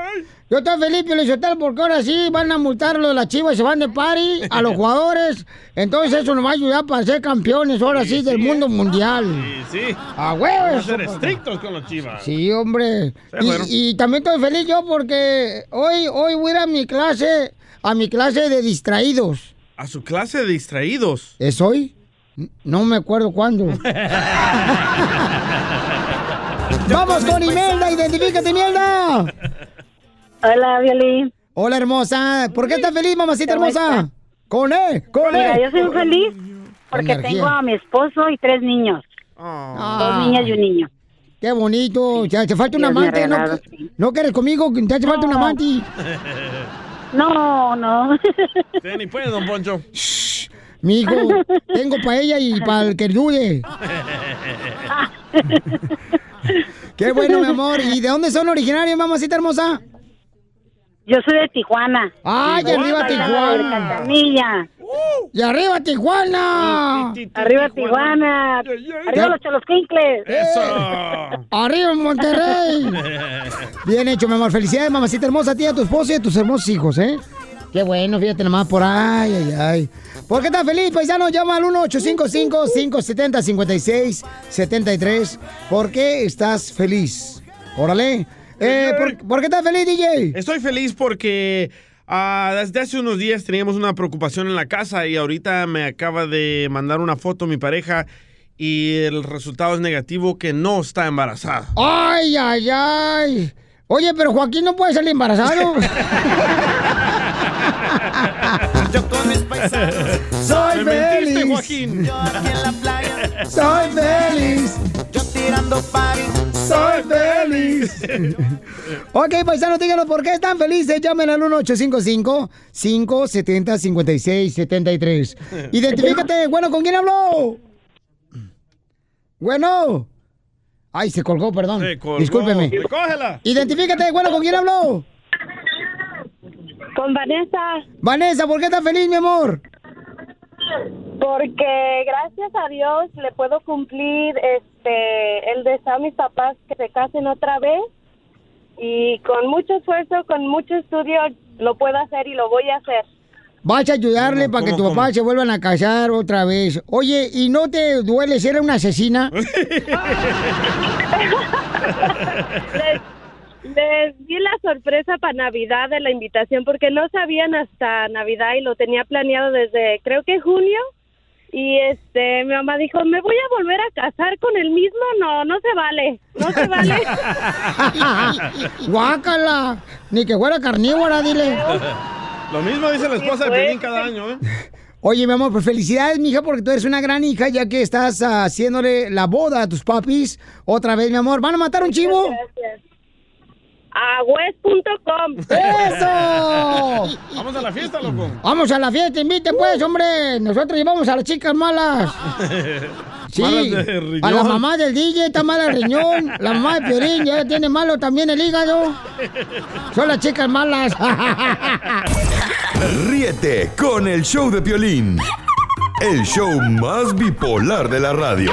Yo estoy feliz, Pio porque ahora sí van a multarlo de las chivas y se van de party a los jugadores. Entonces eso nos va a ayudar para ser campeones, ahora sí, del mundo mundial. Sí, sí. ¡A huevo! Vamos a ser estrictos con los chivas. Sí, hombre. Sí, bueno. Y, y también estoy feliz yo porque hoy, hoy voy a ir a mi clase, a mi clase de distraídos. A su clase de distraídos. ¿Es hoy? No me acuerdo cuándo. Vamos con Imelda, identifícate, Imelda. Hola, Violín. Hola, hermosa. ¿Por qué estás feliz, mamacita ¿Cómo hermosa? Con E, con Mira, E. yo soy feliz porque Energía. tengo a mi esposo y tres niños. Dos niñas y un niño. Qué bonito. Ya te falta un amante. ¿No, regalado, ¿No quieres conmigo? Te hace falta un No. amante. No, no. Usted ni puede, don Poncho. Mi hijo, tengo para ella y para el que dude. Qué bueno, mi amor. ¿Y de dónde son originarios, mamacita hermosa? Yo soy de Tijuana. ¡Ay, Soy arriba de Tijuana! Cachanilla. ¡Y arriba Tijuana! Arriba Tijuana. Arriba los cholosquincles. ¡Eso! ¡Arriba Monterrey! Bien hecho, mi amor. Felicidades, mamacita hermosa, a ti, a tu esposo y a tus hermosos hijos, ¿eh? Qué bueno, fíjate nomás por ay, ay, ay. ¿Por qué estás feliz, paisano? Llama al 1-855-570-5673. ¿Por qué estás feliz? Órale. Eh, ¿por, por qué estás feliz, DJ? Estoy feliz porque ah, desde hace unos días teníamos una preocupación en la casa y ahorita me acaba de mandar una foto mi pareja y el resultado es negativo que no está embarazada. Ay, ay, ay. Oye, pero Joaquín no puede salir embarazado. Soy Me mentiste, feliz. Joaquín. Soy feliz. Yo tirando party. Soy feliz. ok, paisanos, díganos por qué están felices. Llamen al 1-855-570-5673. Identifícate. Bueno, ¿con quién habló? Bueno. Ay, se colgó, perdón. Se colgó. Discúlpeme. Recógela. Identifícate. Bueno, ¿con quién habló? Con Vanessa. Vanessa, ¿por qué estás feliz, mi amor? Porque gracias a Dios le puedo cumplir este el deseo a mis papás que se casen otra vez y con mucho esfuerzo, con mucho estudio lo puedo hacer y lo voy a hacer. Vas a ayudarle para que tu cómo, papá se vuelvan a casar otra vez. Oye, ¿y no te duele ser una asesina? Les, les di la sorpresa para Navidad de la invitación porque no sabían hasta Navidad y lo tenía planeado desde creo que junio. Y este, mi mamá dijo, ¿me voy a volver a casar con el mismo? No, no se vale, no se vale. Guácala. Ni que fuera carnívora, dile. Lo mismo dice la esposa de pues. Piolín cada año, ¿eh? Oye, mi amor, pues felicidades, mija, porque tú eres una gran hija, ya que estás haciéndole la boda a tus papis. Otra vez, mi amor. ¿Van a matar un chivo? Gracias. A west.com. ¡Eso! Vamos a la fiesta, loco. Vamos a la fiesta, invite pues, hombre. Nosotros llevamos a las chicas malas. Sí, a la mamá del DJ está mala el riñón. La mamá de Piorín ya tiene malo también el hígado. Son las chicas malas. Ríete con el show de Piolín. El show más bipolar de la radio.